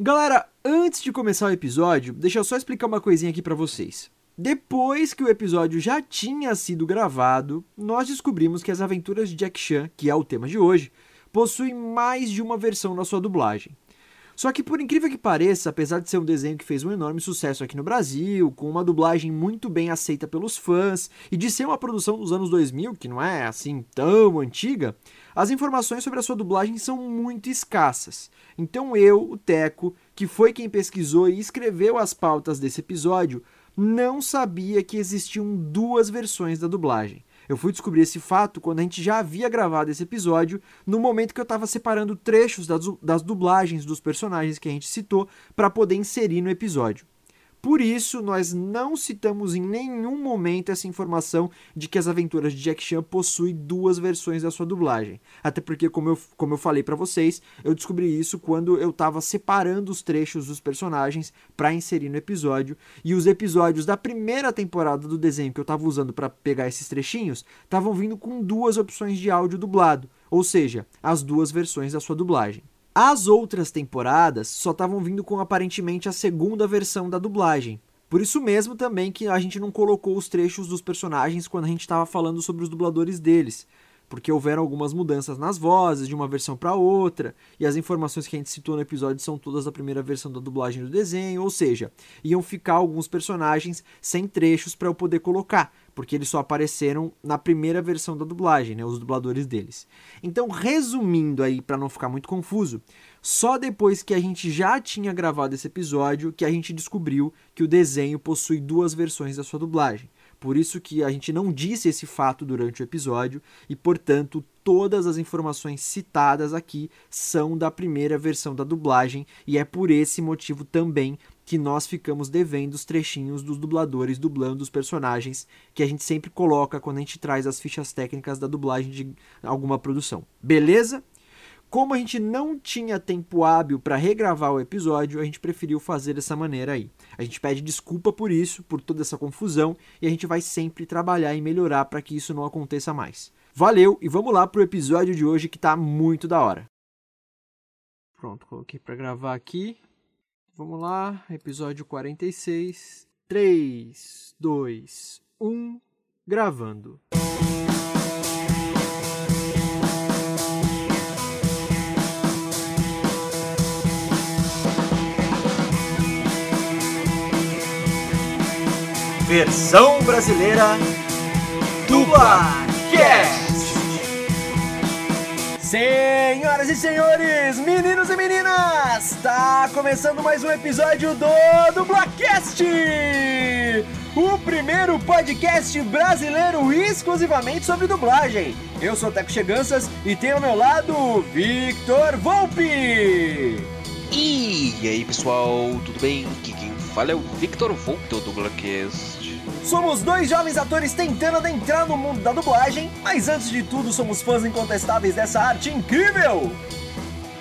Galera, antes de começar o episódio, deixa eu só explicar uma coisinha aqui para vocês. Depois que o episódio já tinha sido gravado, nós descobrimos que as aventuras de Jack Chan, que é o tema de hoje, possuem mais de uma versão na sua dublagem. Só que por incrível que pareça, apesar de ser um desenho que fez um enorme sucesso aqui no Brasil, com uma dublagem muito bem aceita pelos fãs e de ser uma produção dos anos 2000, que não é assim tão antiga, as informações sobre a sua dublagem são muito escassas. Então eu, o Teco, que foi quem pesquisou e escreveu as pautas desse episódio, não sabia que existiam duas versões da dublagem. Eu fui descobrir esse fato quando a gente já havia gravado esse episódio, no momento que eu estava separando trechos das, das dublagens dos personagens que a gente citou para poder inserir no episódio. Por isso, nós não citamos em nenhum momento essa informação de que as aventuras de Jack Chan possuem duas versões da sua dublagem. Até porque, como eu, como eu falei para vocês, eu descobri isso quando eu estava separando os trechos dos personagens para inserir no episódio. E os episódios da primeira temporada do desenho que eu estava usando para pegar esses trechinhos estavam vindo com duas opções de áudio dublado, ou seja, as duas versões da sua dublagem. As outras temporadas só estavam vindo com aparentemente a segunda versão da dublagem. Por isso mesmo também que a gente não colocou os trechos dos personagens quando a gente estava falando sobre os dubladores deles porque houveram algumas mudanças nas vozes de uma versão para outra, e as informações que a gente citou no episódio são todas da primeira versão da dublagem do desenho, ou seja, iam ficar alguns personagens sem trechos para eu poder colocar, porque eles só apareceram na primeira versão da dublagem, né, os dubladores deles. Então, resumindo aí para não ficar muito confuso, só depois que a gente já tinha gravado esse episódio que a gente descobriu que o desenho possui duas versões da sua dublagem. Por isso que a gente não disse esse fato durante o episódio e, portanto, todas as informações citadas aqui são da primeira versão da dublagem e é por esse motivo também que nós ficamos devendo os trechinhos dos dubladores dublando os personagens que a gente sempre coloca quando a gente traz as fichas técnicas da dublagem de alguma produção. Beleza? Como a gente não tinha tempo hábil para regravar o episódio, a gente preferiu fazer dessa maneira aí. A gente pede desculpa por isso, por toda essa confusão, e a gente vai sempre trabalhar e melhorar para que isso não aconteça mais. Valeu e vamos lá pro episódio de hoje que tá muito da hora. Pronto, coloquei para gravar aqui. Vamos lá, episódio 46. 3, 2, 1, gravando. Versão brasileira Dublacast. Senhoras e senhores, meninos e meninas, está começando mais um episódio do Dublacast, o primeiro podcast brasileiro exclusivamente sobre dublagem. Eu sou o Teco Cheganças e tenho ao meu lado Victor Volpe. E aí pessoal, tudo bem? Aqui quem fala é o Victor Volpe do Dublacast. Somos dois jovens atores tentando adentrar no mundo da dublagem, mas antes de tudo somos fãs incontestáveis dessa arte incrível!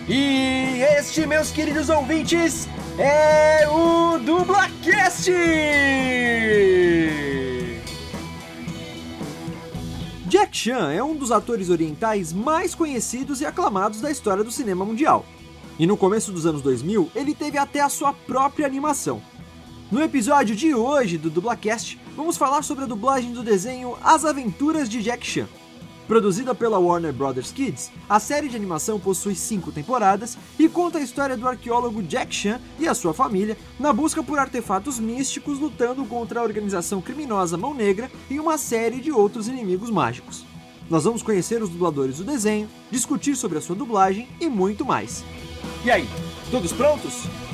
E este, meus queridos ouvintes, é o Dublacast! Jack Chan é um dos atores orientais mais conhecidos e aclamados da história do cinema mundial. E no começo dos anos 2000, ele teve até a sua própria animação. No episódio de hoje do Dublacast, vamos falar sobre a dublagem do desenho As Aventuras de Jack Chan. Produzida pela Warner Brothers Kids, a série de animação possui cinco temporadas e conta a história do arqueólogo Jack Chan e a sua família na busca por artefatos místicos lutando contra a organização criminosa Mão Negra e uma série de outros inimigos mágicos. Nós vamos conhecer os dubladores do desenho, discutir sobre a sua dublagem e muito mais. E aí, todos prontos?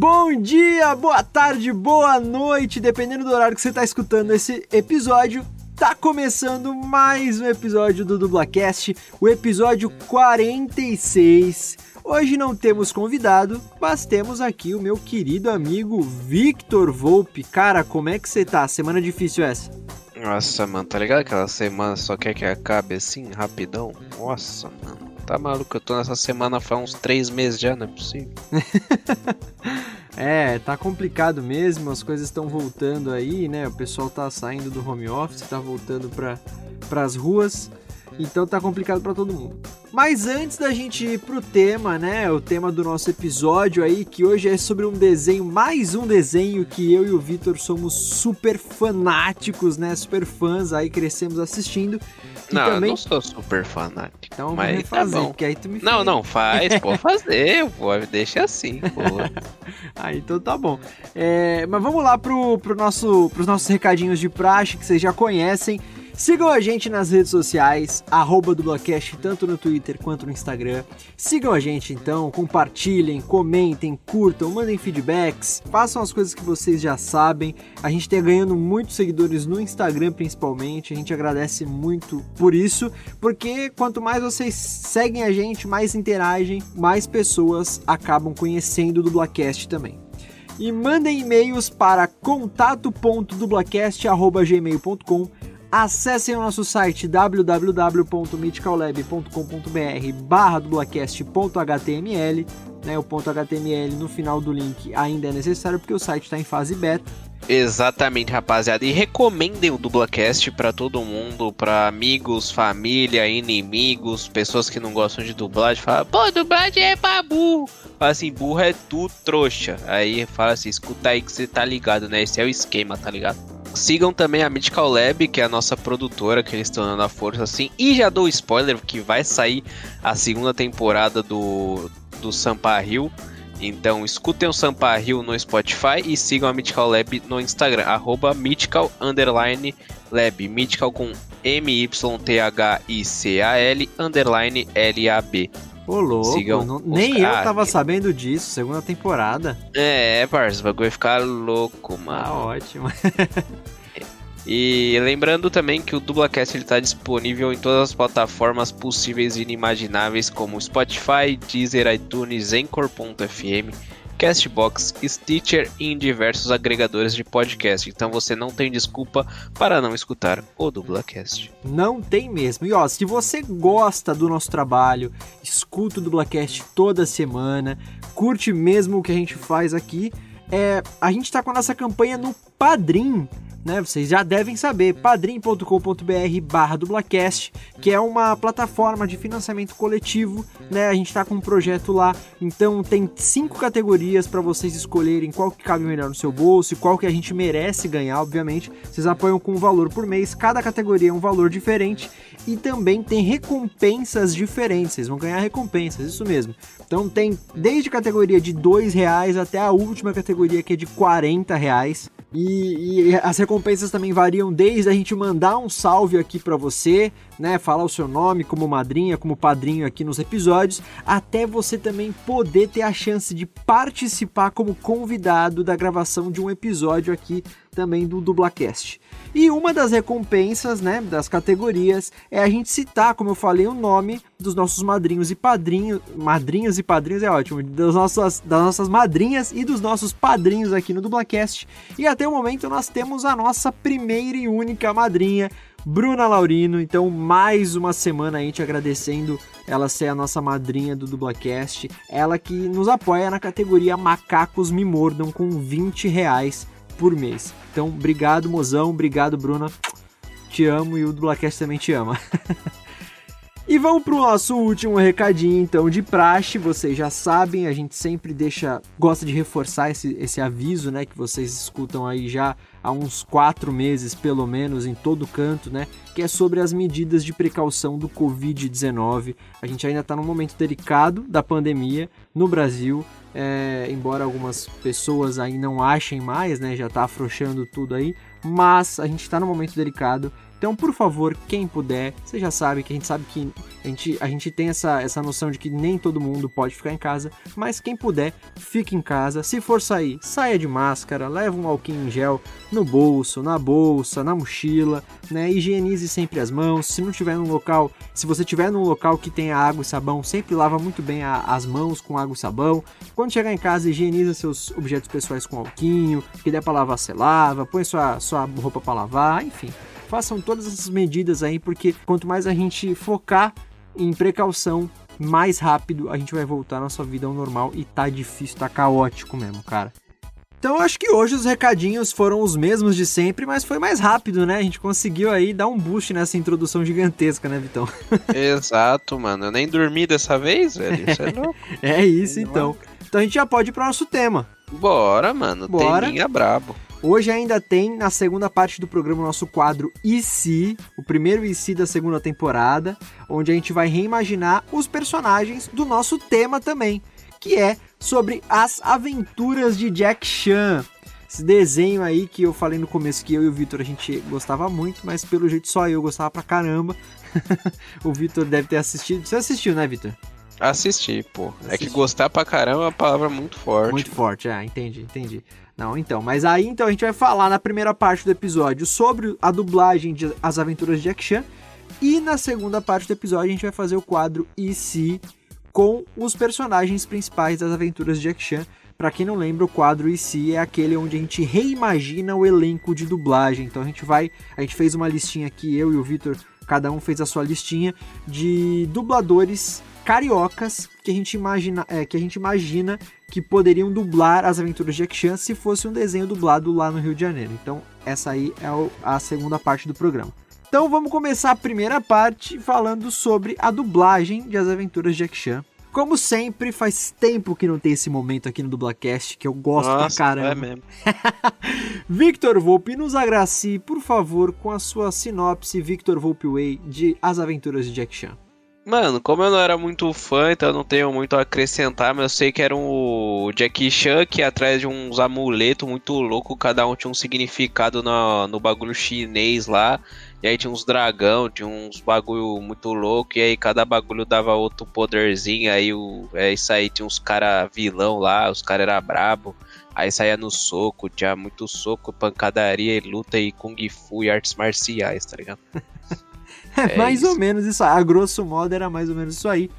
Bom dia, boa tarde, boa noite, dependendo do horário que você está escutando esse episódio. Tá começando mais um episódio do Dublacast, o episódio 46. Hoje não temos convidado, mas temos aqui o meu querido amigo Victor Volpe. Cara, como é que você tá? Semana difícil essa? Nossa, mano, tá ligado aquela semana só quer que acabe assim, rapidão? Nossa, mano. Tá maluco, eu tô nessa semana faz uns três meses já, não é possível. É, tá complicado mesmo, as coisas estão voltando aí, né? O pessoal tá saindo do home office, tá voltando para as ruas, então tá complicado para todo mundo. Mas antes da gente ir pro tema, né? O tema do nosso episódio aí, que hoje é sobre um desenho, mais um desenho que eu e o Vitor somos super fanáticos, né? Super fãs aí, crescemos assistindo. E não, também... eu não sou super fanático. Então mas tá porque aí tu me Não, não, faz, pode fazer, pô, deixa assim, pô. ah, então tá bom. É, mas vamos lá pro, pro nosso, pros nossos recadinhos de praxe, que vocês já conhecem. Sigam a gente nas redes sociais, arroba Dublacast, tanto no Twitter quanto no Instagram. Sigam a gente então, compartilhem, comentem, curtam, mandem feedbacks, façam as coisas que vocês já sabem. A gente está ganhando muitos seguidores no Instagram principalmente, a gente agradece muito por isso, porque quanto mais vocês seguem a gente, mais interagem, mais pessoas acabam conhecendo o Dublacast também e mandem e-mails para contato.dublacast.gmail.com Acessem o nosso site www.mythicallab.com.br barra dublacast.html né, o ponto .html no final do link ainda é necessário porque o site está em fase beta. Exatamente, rapaziada. E recomendem o Dublacast para todo mundo, para amigos, família, inimigos, pessoas que não gostam de dublagem. Fala, pô, dublagem é pra burro. Fala assim, burro é tu trouxa. Aí fala assim, escuta aí que você tá ligado, né? Esse é o esquema, tá ligado? Sigam também a Mythical Lab, que é a nossa produtora, que eles estão dando a força assim. E já dou spoiler que vai sair a segunda temporada do, do Sampa Hill. Então escutem o Sampa Hill no Spotify e sigam a Mythical Lab no Instagram, arroba Mythical Underline Lab. Mythical com M-Y-T-H-I-C-A-L underline L-A-B. Ô, louco, Sigam não, nem eu tava sabendo disso, segunda temporada. É, parça, o bagulho vai ficar louco, mano. Ah, ótimo. E lembrando também que o Dublacast está disponível em todas as plataformas possíveis e inimagináveis, como Spotify, Deezer, iTunes, Anchor.fm, Castbox, Stitcher e em diversos agregadores de podcast. Então você não tem desculpa para não escutar o Dublacast. Não tem mesmo. E ó, se você gosta do nosso trabalho, escuta o Dublacast toda semana, curte mesmo o que a gente faz aqui, é, a gente está com a nossa campanha no Padrim né? Vocês já devem saber, padrim.com.br barra dublacast, que é uma plataforma de financiamento coletivo, né? A gente está com um projeto lá, então tem cinco categorias para vocês escolherem qual que cabe melhor no seu bolso e qual que a gente merece ganhar, obviamente. Vocês apoiam com um valor por mês, cada categoria é um valor diferente e também tem recompensas diferentes. Vocês vão ganhar recompensas, isso mesmo. Então tem desde categoria de dois reais até a última categoria que é de 40 reais. E, e, as recompensas também variam desde a gente mandar um salve aqui para você, né, falar o seu nome como madrinha, como padrinho aqui nos episódios, até você também poder ter a chance de participar como convidado da gravação de um episódio aqui também do Dublacast. E uma das recompensas, né, das categorias é a gente citar, como eu falei, o nome dos nossos madrinhos e padrinhos, madrinhos e padrinhos é ótimo, das nossas, das nossas madrinhas e dos nossos padrinhos aqui no Dublacast. E até o momento nós temos a nossa primeira e única madrinha, Bruna Laurino. Então, mais uma semana a gente agradecendo ela ser a nossa madrinha do Dublacast. Ela que nos apoia na categoria Macacos Me Mordam com 20 reais por mês. Então, obrigado, mozão. Obrigado, Bruna. Te amo e o Dublacast também te ama. e vamos pro nosso último recadinho, então, de praxe. Vocês já sabem, a gente sempre deixa, gosta de reforçar esse, esse aviso, né? Que vocês escutam aí já há uns quatro meses, pelo menos, em todo canto, né? Que é sobre as medidas de precaução do Covid-19. A gente ainda está num momento delicado da pandemia no Brasil é, embora algumas pessoas aí não achem mais, né? Já tá afrouxando tudo aí, mas a gente está num momento delicado Então, por favor, quem puder, você já sabe que a gente sabe que a gente, a gente tem essa, essa noção de que nem todo mundo pode ficar em casa, mas quem puder, fique em casa. Se for sair, saia de máscara, leva um alquinho em gel no bolso, na bolsa, na mochila, né? Higienize sempre as mãos. Se não tiver num local, se você tiver num local que tenha água e sabão, sempre lava muito bem a, as mãos com água e sabão. Quando chegar em casa, higieniza seus objetos pessoais com alquinho, que der para lavar, você lava, põe sua, sua roupa para lavar, enfim façam todas essas medidas aí, porque quanto mais a gente focar em precaução, mais rápido a gente vai voltar à nossa vida ao normal e tá difícil, tá caótico mesmo, cara. Então eu acho que hoje os recadinhos foram os mesmos de sempre, mas foi mais rápido, né? A gente conseguiu aí dar um boost nessa introdução gigantesca, né, Vitão? Exato, mano. Eu nem dormi dessa vez, velho. Isso é louco. é isso, então. Então a gente já pode ir pro nosso tema. Bora, mano. Bora. Tem linha brabo. Hoje ainda tem na segunda parte do programa o nosso quadro E o primeiro E da segunda temporada, onde a gente vai reimaginar os personagens do nosso tema também, que é sobre as aventuras de Jack Chan. Esse desenho aí que eu falei no começo que eu e o Vitor a gente gostava muito, mas pelo jeito só eu gostava pra caramba. o Vitor deve ter assistido. Você assistiu, né, Vitor? Assisti, pô. Assisti. É que gostar pra caramba é uma palavra muito forte. Muito forte, é, entendi, entendi. Não, então, mas aí então a gente vai falar na primeira parte do episódio sobre a dublagem de As Aventuras de Jack Chan e na segunda parte do episódio a gente vai fazer o quadro E se com os personagens principais das Aventuras de Jack Chan. Para quem não lembra, o quadro E se é aquele onde a gente reimagina o elenco de dublagem. Então a gente vai, a gente fez uma listinha aqui, eu e o Vitor, cada um fez a sua listinha de dubladores cariocas que a gente imagina, é, que a gente imagina que poderiam dublar as aventuras de Jack Chan se fosse um desenho dublado lá no Rio de Janeiro. Então, essa aí é a segunda parte do programa. Então, vamos começar a primeira parte falando sobre a dublagem de As Aventuras de Jack Chan. Como sempre, faz tempo que não tem esse momento aqui no Dublacast, que eu gosto Nossa, pra caramba. É mesmo. Victor Volpe, nos agracie, por favor, com a sua sinopse Victor Volpe Way de As Aventuras de Jack Chan. Mano, como eu não era muito fã, então eu não tenho muito a acrescentar, mas eu sei que era um Jackie Chan que atrás de uns amuletos muito louco, cada um tinha um significado no, no bagulho chinês lá. E aí tinha uns dragão, tinha uns bagulho muito louco, e aí cada bagulho dava outro poderzinho, aí o, é isso aí, tinha uns cara vilão lá, os cara era brabo. Aí saía no soco, tinha muito soco, pancadaria luta e kung fu e artes marciais, tá ligado? É, mais isso. ou menos isso, a grosso modo era mais ou menos isso aí.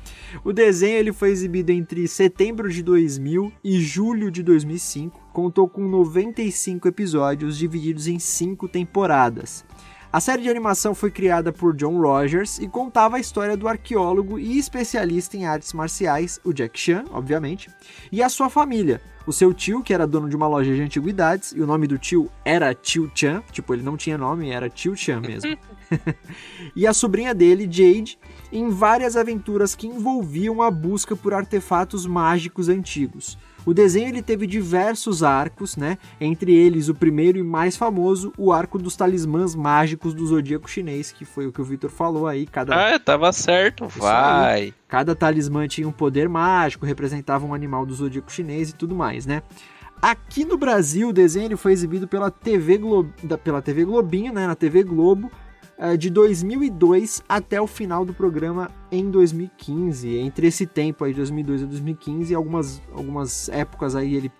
O desenho ele foi exibido entre setembro de 2000 e julho de 2005. Contou com 95 episódios divididos em 5 temporadas. A série de animação foi criada por John Rogers e contava a história do arqueólogo e especialista em artes marciais, o Jack Chan, obviamente, e a sua família. O seu tio, que era dono de uma loja de antiguidades, e o nome do tio era Tio Chan, tipo, ele não tinha nome, era Tio Chan mesmo. e a sobrinha dele, Jade, em várias aventuras que envolviam a busca por artefatos mágicos antigos. O desenho ele teve diversos arcos, né? Entre eles, o primeiro e mais famoso, o arco dos talismãs mágicos do zodíaco chinês, que foi o que o Victor falou aí. Cada... Ah, tava certo, vai. Aí. Cada talismã tinha um poder mágico, representava um animal do zodíaco chinês e tudo mais, né? Aqui no Brasil, o desenho ele foi exibido pela TV, Glo... pela TV Globinho, né? Na TV Globo, de 2002 até o final do programa em 2015. Entre esse tempo aí, 2002 a 2015, algumas, algumas épocas aí ele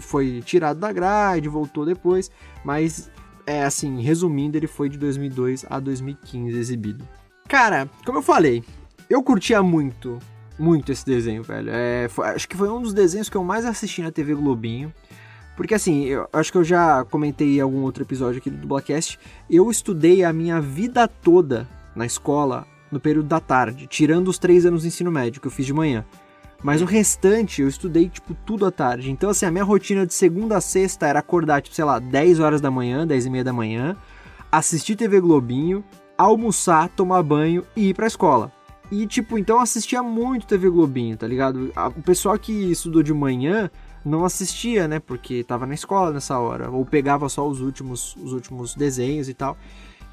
foi tirado da grade, voltou depois, mas é assim, resumindo, ele foi de 2002 a 2015 exibido. Cara, como eu falei, eu curtia muito, muito esse desenho, velho. É, foi, acho que foi um dos desenhos que eu mais assisti na TV Globinho. Porque assim, eu acho que eu já comentei em algum outro episódio aqui do Dublacast, eu estudei a minha vida toda na escola no período da tarde, tirando os três anos de ensino médio que eu fiz de manhã. Mas o restante eu estudei, tipo, tudo à tarde. Então, assim, a minha rotina de segunda a sexta era acordar, tipo, sei lá, 10 horas da manhã, 10 e meia da manhã, assistir TV Globinho, almoçar, tomar banho e ir pra escola. E, tipo, então assistia muito TV Globinho, tá ligado? O pessoal que estudou de manhã não assistia, né? Porque tava na escola nessa hora. Ou pegava só os últimos, os últimos desenhos e tal.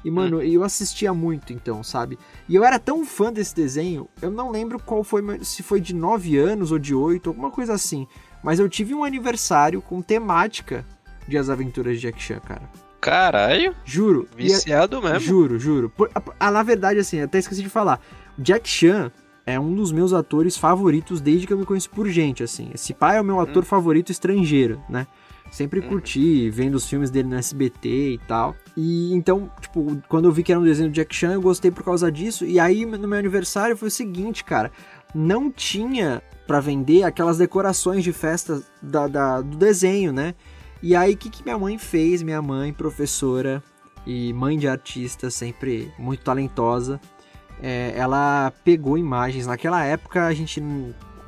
E, mano, hum. eu assistia muito, então, sabe? E eu era tão fã desse desenho, eu não lembro qual foi, se foi de 9 anos ou de 8, alguma coisa assim. Mas eu tive um aniversário com temática de As Aventuras de Jack Chan, cara. Caralho. Juro. Viciado mesmo. Juro, juro. Por, ah, na verdade, assim, até esqueci de falar. Jack Chan é um dos meus atores favoritos desde que eu me conheço por gente, assim. Esse pai é o meu ator hum. favorito estrangeiro, né? Sempre hum. curti, vendo os filmes dele no SBT e tal. E então, tipo, quando eu vi que era um desenho do Jack Chan, eu gostei por causa disso. E aí, no meu aniversário, foi o seguinte, cara. Não tinha para vender aquelas decorações de festa da, da, do desenho, né? E aí, o que, que minha mãe fez? Minha mãe, professora e mãe de artista, sempre muito talentosa, é, ela pegou imagens. Naquela época, a gente,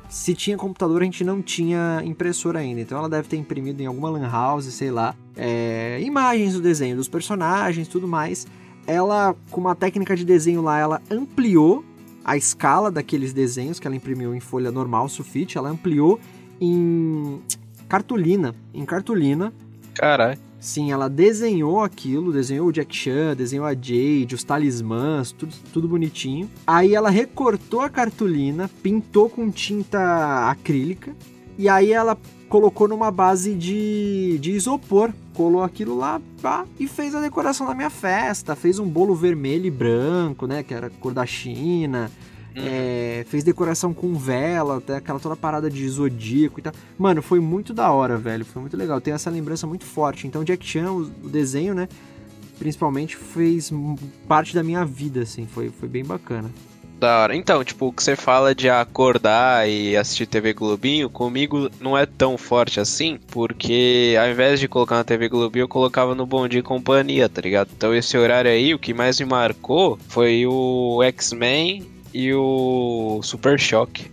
se tinha computador, a gente não tinha impressora ainda. Então, ela deve ter imprimido em alguma lan house, sei lá, é, imagens do desenho, dos personagens, tudo mais. Ela, com uma técnica de desenho lá, ela ampliou a escala daqueles desenhos que ela imprimiu em folha normal, sulfite, ela ampliou em cartolina. Em cartolina. Caralho. Sim, ela desenhou aquilo, desenhou o Jack Chan, desenhou a Jade, os talismãs, tudo, tudo bonitinho. Aí ela recortou a cartolina, pintou com tinta acrílica, e aí ela colocou numa base de, de isopor. Colou aquilo lá pá, e fez a decoração da minha festa. Fez um bolo vermelho e branco, né? Que era cor da China. Uhum. É, fez decoração com vela, até aquela toda parada de zodíaco e tal. Mano, foi muito da hora, velho. Foi muito legal. Tem essa lembrança muito forte. Então, Jack Chan, o, o desenho, né? Principalmente fez parte da minha vida, assim. Foi, foi bem bacana. Da hora. Então, tipo, o que você fala de acordar e assistir TV Globinho, comigo não é tão forte assim, porque ao invés de colocar na TV Globinho, eu colocava no Bom Dia e Companhia, tá ligado? Então esse horário aí, o que mais me marcou foi o X-Men e o Super Choque.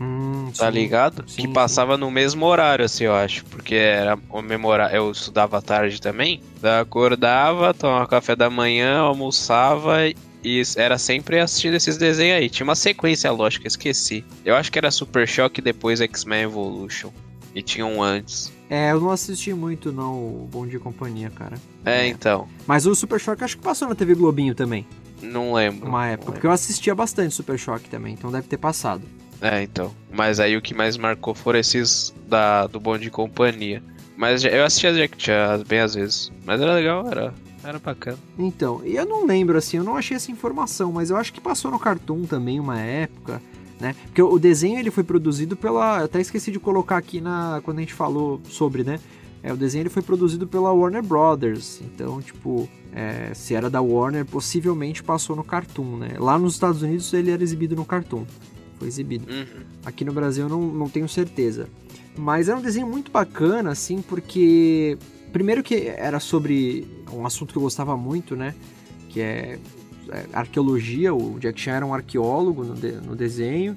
Hum, tá sim, ligado? Sim, que passava sim. no mesmo horário, assim, eu acho. Porque era o mesmo horário. Eu estudava tarde também. Acordava, tomava café da manhã, almoçava e era sempre assistindo esses desenhos aí. Tinha uma sequência lógica, esqueci. Eu acho que era Super Shock e depois X-Men Evolution. E tinha um antes. É, eu não assisti muito não o Bom Dia Companhia, cara. É, é, então. Mas o Super Shock acho que passou na TV Globinho também. Não lembro. Uma época, porque eu assistia bastante Super Shock também, então deve ter passado. É, então. Mas aí o que mais marcou foram esses da, do Bom de Companhia. Mas eu assistia Jack Chan bem às vezes. Mas era legal, era era bacana. Então, e eu não lembro assim, eu não achei essa informação, mas eu acho que passou no Cartoon também uma época, né? Porque o desenho ele foi produzido pela, eu até esqueci de colocar aqui na quando a gente falou sobre, né? É, o desenho ele foi produzido pela Warner Brothers, então tipo, é, se era da Warner, possivelmente passou no Cartoon, né? Lá nos Estados Unidos ele era exibido no Cartoon, foi exibido. Uhum. Aqui no Brasil eu não, não tenho certeza. Mas era um desenho muito bacana, assim, porque Primeiro que era sobre um assunto que eu gostava muito, né? Que é, é arqueologia. O Jack Chan era um arqueólogo no, de, no desenho.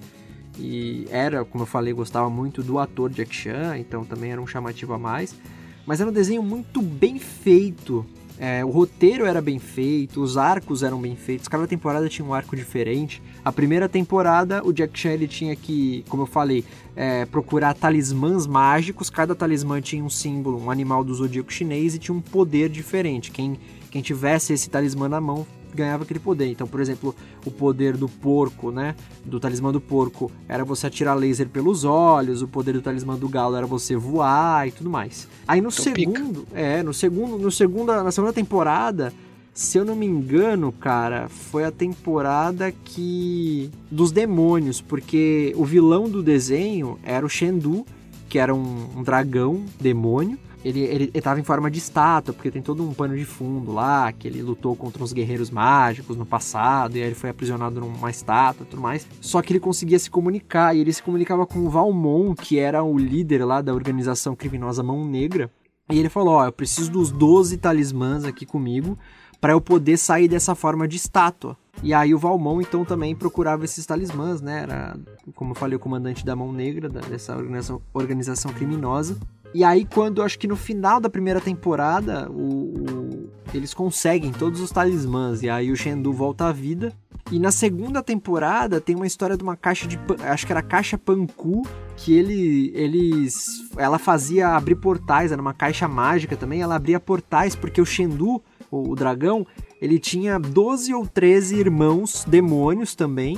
E era, como eu falei, gostava muito do ator Jack Chan, então também era um chamativo a mais. Mas era um desenho muito bem feito, é, o roteiro era bem feito, os arcos eram bem feitos, cada temporada tinha um arco diferente. A primeira temporada, o Jack Chan ele tinha que, como eu falei, é, procurar talismãs mágicos. Cada talismã tinha um símbolo, um animal do zodíaco chinês e tinha um poder diferente. Quem, quem tivesse esse talismã na mão ganhava aquele poder. Então, por exemplo, o poder do porco, né? Do talismã do porco era você atirar laser pelos olhos, o poder do talismã do galo era você voar e tudo mais. Aí no então segundo, pica. é, no segundo, no segunda, na segunda temporada, se eu não me engano, cara, foi a temporada que dos demônios, porque o vilão do desenho era o Shendu, que era um, um dragão demônio ele, ele, ele tava em forma de estátua, porque tem todo um pano de fundo lá, que ele lutou contra uns guerreiros mágicos no passado, e aí ele foi aprisionado numa estátua e tudo mais. Só que ele conseguia se comunicar, e ele se comunicava com o Valmon, que era o líder lá da organização criminosa Mão Negra. E ele falou: Ó, eu preciso dos 12 talismãs aqui comigo para eu poder sair dessa forma de estátua. E aí o Valmon então também procurava esses talismãs, né? Era, como eu falei, o comandante da Mão Negra, dessa organização, organização criminosa. E aí, quando acho que no final da primeira temporada, o, o, eles conseguem todos os talismãs. E aí o Shendu volta à vida. E na segunda temporada tem uma história de uma caixa de. Acho que era a caixa Panku. Que ele, eles. Ela fazia abrir portais, era uma caixa mágica também. Ela abria portais porque o Shendu, o, o dragão, ele tinha 12 ou 13 irmãos demônios também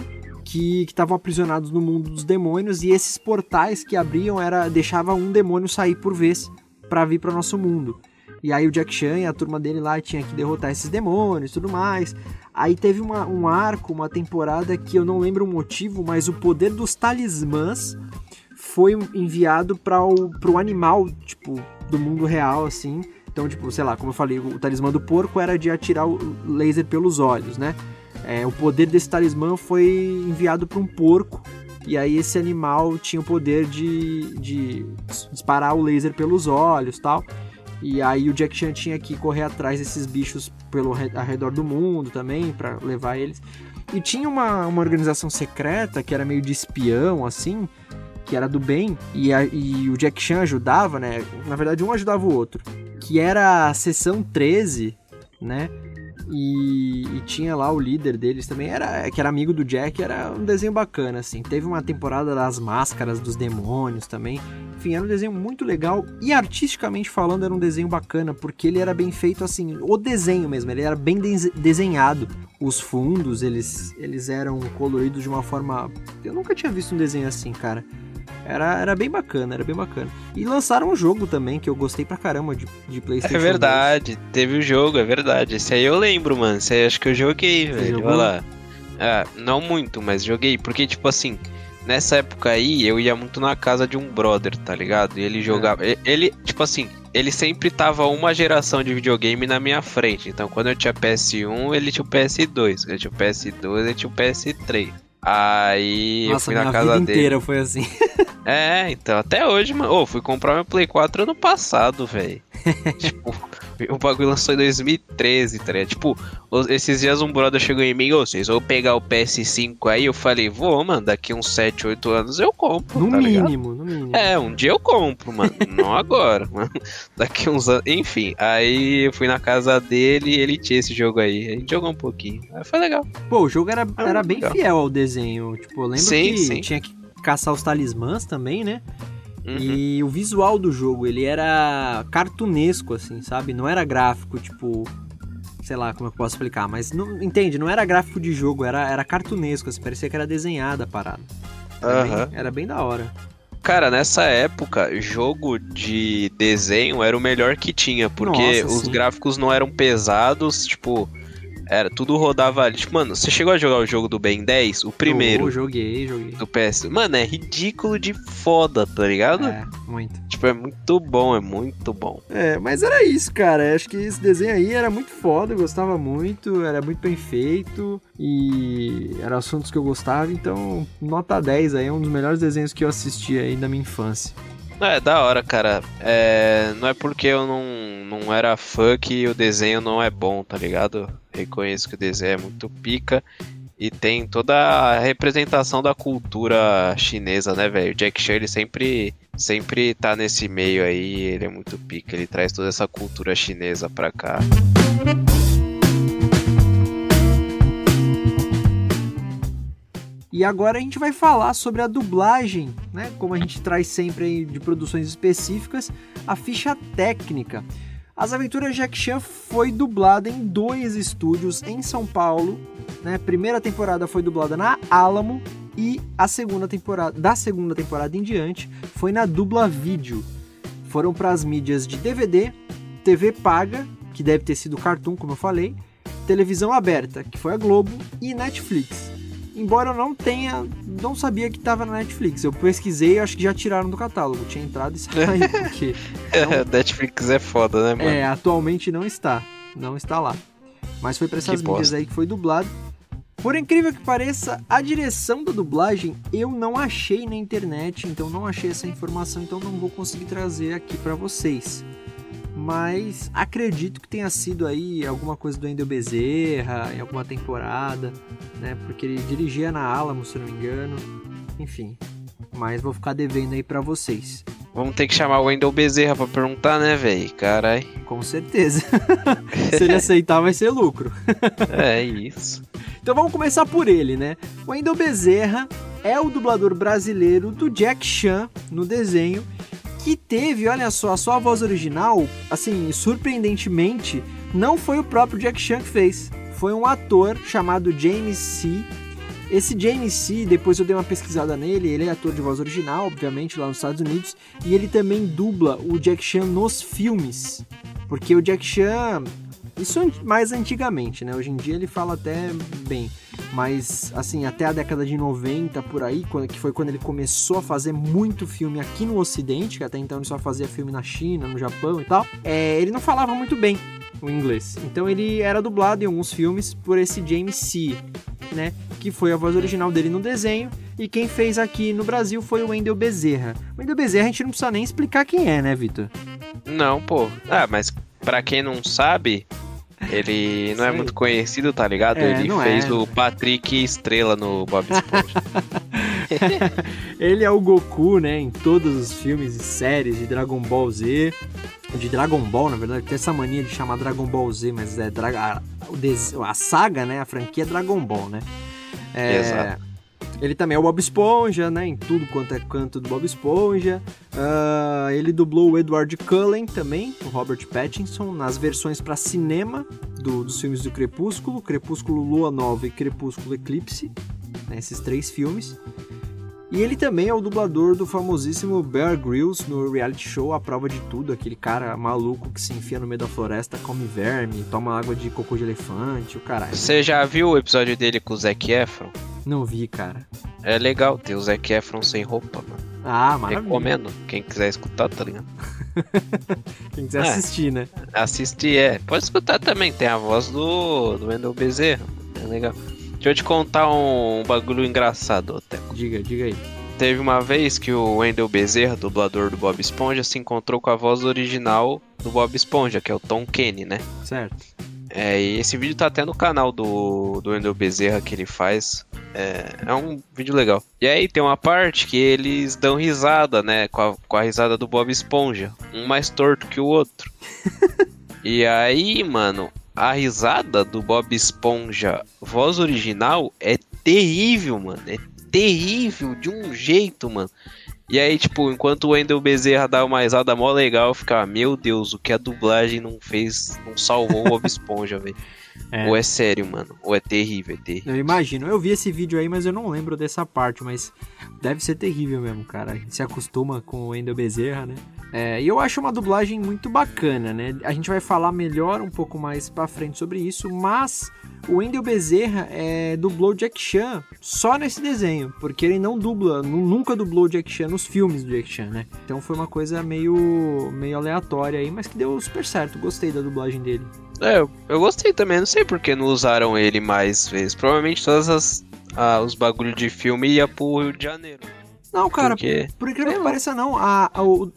que estavam aprisionados no mundo dos demônios e esses portais que abriam era deixava um demônio sair por vez para vir para nosso mundo. E aí o Jack Chan e a turma dele lá tinha que derrotar esses demônios e tudo mais. Aí teve uma, um arco, uma temporada que eu não lembro o motivo, mas o poder dos talismãs foi enviado para o animal, tipo, do mundo real, assim. Então, tipo, sei lá, como eu falei, o talismã do porco era de atirar o laser pelos olhos, né? É, o poder desse talismã foi enviado para um porco. E aí esse animal tinha o poder de, de disparar o laser pelos olhos tal. E aí o Jack Chan tinha que correr atrás desses bichos pelo ao redor do mundo também para levar eles. E tinha uma, uma organização secreta que era meio de espião assim, que era do bem, e, a, e o Jack Chan ajudava, né? Na verdade, um ajudava o outro. Que era a seção 13, né? E, e, tinha lá o líder deles também, era que era amigo do Jack, era um desenho bacana, assim. Teve uma temporada das máscaras dos demônios também. Enfim, era um desenho muito legal e artisticamente falando era um desenho bacana, porque ele era bem feito assim, o desenho mesmo, ele era bem desenhado. Os fundos, eles, eles eram coloridos de uma forma. Eu nunca tinha visto um desenho assim, cara. Era, era bem bacana, era bem bacana. E lançaram um jogo também que eu gostei pra caramba de, de PlayStation. É verdade, 2. teve o jogo, é verdade. Esse aí eu lembro, mano. Esse aí acho que eu joguei, Você velho. Olha lá. Ah, não muito, mas joguei. Porque, tipo assim, nessa época aí eu ia muito na casa de um brother, tá ligado? E ele é. jogava. É. Ele, tipo assim, ele sempre tava uma geração de videogame na minha frente. Então quando eu tinha PS1, ele tinha o PS2. Quando eu tinha o PS2, ele tinha o PS3. Aí Nossa, eu fui na casa dele. inteira foi assim. É, então, até hoje, mano. Ô, oh, fui comprar meu Play 4 ano passado, velho. tipo, o bagulho lançou em 2013, tá ligado? Tipo, esses dias um brother chegou em mim, ô, vocês vão pegar o PS5 aí? Eu falei, vou, mano, daqui uns 7, 8 anos eu compro. No tá mínimo, ligado? no mínimo. É, um dia eu compro, mano. Não agora, mano. Daqui uns anos. Enfim, aí eu fui na casa dele e ele tinha esse jogo aí. A gente jogou um pouquinho. Aí foi legal. Pô, o jogo era, era bem legal. fiel ao desenho. Tipo, eu lembro sim, que sim. tinha que caçar os talismãs também, né? Uhum. E o visual do jogo, ele era cartunesco, assim, sabe? Não era gráfico, tipo. Sei lá como eu posso explicar, mas não, entende? Não era gráfico de jogo, era, era cartunesco, assim, parecia que era desenhada a parada. Era, uhum. bem, era bem da hora. Cara, nessa época, jogo de desenho era o melhor que tinha, porque Nossa, os sim. gráficos não eram pesados, tipo, era, tudo rodava ali. Tipo, mano, você chegou a jogar o jogo do Ben 10? O primeiro? Eu joguei, joguei. Do PS. Mano, é ridículo de foda, tá ligado? É, muito. Tipo, é muito bom, é muito bom. É, mas era isso, cara. Acho que esse desenho aí era muito foda, eu gostava muito, era muito bem feito e eram assuntos que eu gostava, então nota 10 aí, é um dos melhores desenhos que eu assisti aí da minha infância. É, da hora, cara. É, não é porque eu não, não era fã que o desenho não é bom, tá ligado? Reconheço que o desenho é muito pica e tem toda a representação da cultura chinesa, né, velho? Jack Chan, ele sempre, sempre tá nesse meio aí, ele é muito pica, ele traz toda essa cultura chinesa pra cá. E agora a gente vai falar sobre a dublagem, né? Como a gente traz sempre de produções específicas, a ficha técnica. As Aventuras Jack Chan foi dublada em dois estúdios em São Paulo. Né? A primeira temporada foi dublada na Alamo e a segunda temporada, da segunda temporada em diante, foi na Dubla Vídeo. Foram para as mídias de DVD, TV paga, que deve ter sido Cartoon, como eu falei, televisão aberta, que foi a Globo, e Netflix embora eu não tenha, não sabia que estava na Netflix. Eu pesquisei, acho que já tiraram do catálogo. Tinha entrado e saído, porque não... Netflix é foda, né, mano? É, atualmente não está, não está lá. Mas foi para essas mídias bosta. aí que foi dublado. Por incrível que pareça, a direção da dublagem eu não achei na internet, então não achei essa informação, então não vou conseguir trazer aqui para vocês mas acredito que tenha sido aí alguma coisa do Endel Bezerra em alguma temporada, né? Porque ele dirigia na Alamo, se não me engano. Enfim, mas vou ficar devendo aí para vocês. Vamos ter que chamar o Wendel Bezerra pra perguntar, né, velho? Carai. Com certeza. se ele aceitar, vai ser lucro. é isso. Então vamos começar por ele, né? O Wendel Bezerra é o dublador brasileiro do Jack Chan no desenho que teve, olha só, a sua voz original, assim, surpreendentemente, não foi o próprio Jack Chan que fez. Foi um ator chamado James C. Esse James C, depois eu dei uma pesquisada nele, ele é ator de voz original, obviamente, lá nos Estados Unidos, e ele também dubla o Jack Chan nos filmes. Porque o Jack Chan, isso mais antigamente, né? Hoje em dia ele fala até bem. Mas, assim, até a década de 90, por aí, que foi quando ele começou a fazer muito filme aqui no Ocidente, que até então ele só fazia filme na China, no Japão e tal, é, ele não falava muito bem o inglês. Então ele era dublado em alguns filmes por esse James C, né? Que foi a voz original dele no desenho. E quem fez aqui no Brasil foi o Wendel Bezerra. O Wendel Bezerra a gente não precisa nem explicar quem é, né, Vitor? Não, pô. Ah, mas para quem não sabe, ele não é muito conhecido, tá ligado? É, ele fez é. o Patrick Estrela no Bob Esponja. ele é o Goku, né, em todos os filmes e séries de Dragon Ball Z. De Dragon Ball, na verdade, tem essa mania de chamar Dragon Ball Z, mas é a, a saga, né? A franquia é Dragon Ball, né? É, Exato. Ele também é o Bob Esponja, né? Em tudo quanto é canto do Bob Esponja. Uh, ele dublou o Edward Cullen também, o Robert Pattinson, nas versões para cinema do, dos filmes do Crepúsculo, Crepúsculo Lua Nova e Crepúsculo Eclipse, né? esses três filmes. E ele também é o dublador do famosíssimo Bear Grylls no reality show A Prova de Tudo, aquele cara maluco que se enfia no meio da floresta, come verme, toma água de cocô de elefante, o caralho. Você já viu o episódio dele com o Zac Efron? Não vi, cara. É legal ter o Zac Efron sem roupa, mano. Ah, maravilha. Recomendo. Quem quiser escutar, tá ligado? Quem quiser é, assistir, né? Assistir, é. Pode escutar também, tem a voz do, do Wendel Bezerra. É legal. Deixa eu te contar um bagulho engraçado, Teco. Diga, diga aí. Teve uma vez que o Wendell Bezerra, dublador do Bob Esponja, se encontrou com a voz original do Bob Esponja, que é o Tom Kenny, né? Certo. É, e esse vídeo tá até no canal do, do Wendell Bezerra que ele faz. É, é, um vídeo legal. E aí tem uma parte que eles dão risada, né? Com a, com a risada do Bob Esponja. Um mais torto que o outro. e aí, mano, a risada do Bob Esponja, voz original, é terrível, mano. É terrível de um jeito, mano. E aí, tipo, enquanto o Wendel Bezerra dá uma risada mó legal, eu ficava, meu Deus, o que a dublagem não fez, não salvou o Bob Esponja, velho. É. Ou é sério, mano. Ou é terrível, é terrível. Eu imagino. Eu vi esse vídeo aí, mas eu não lembro dessa parte. Mas deve ser terrível mesmo, cara. Se acostuma com o Wendel Bezerra, né? É, e eu acho uma dublagem muito bacana, né? A gente vai falar melhor um pouco mais pra frente sobre isso, mas o Wendel Bezerra é, dublou Jack Chan só nesse desenho, porque ele não dubla, nunca dublou Jack Chan nos filmes do Jack Chan, né? Então foi uma coisa meio, meio aleatória aí, mas que deu super certo. Gostei da dublagem dele. É, eu gostei também, não sei por que não usaram ele mais vezes. Provavelmente todas as ah, os bagulhos de filme ia pro Rio de Janeiro. Não, cara, Porque... por incrível que pareça, não. A, a, o,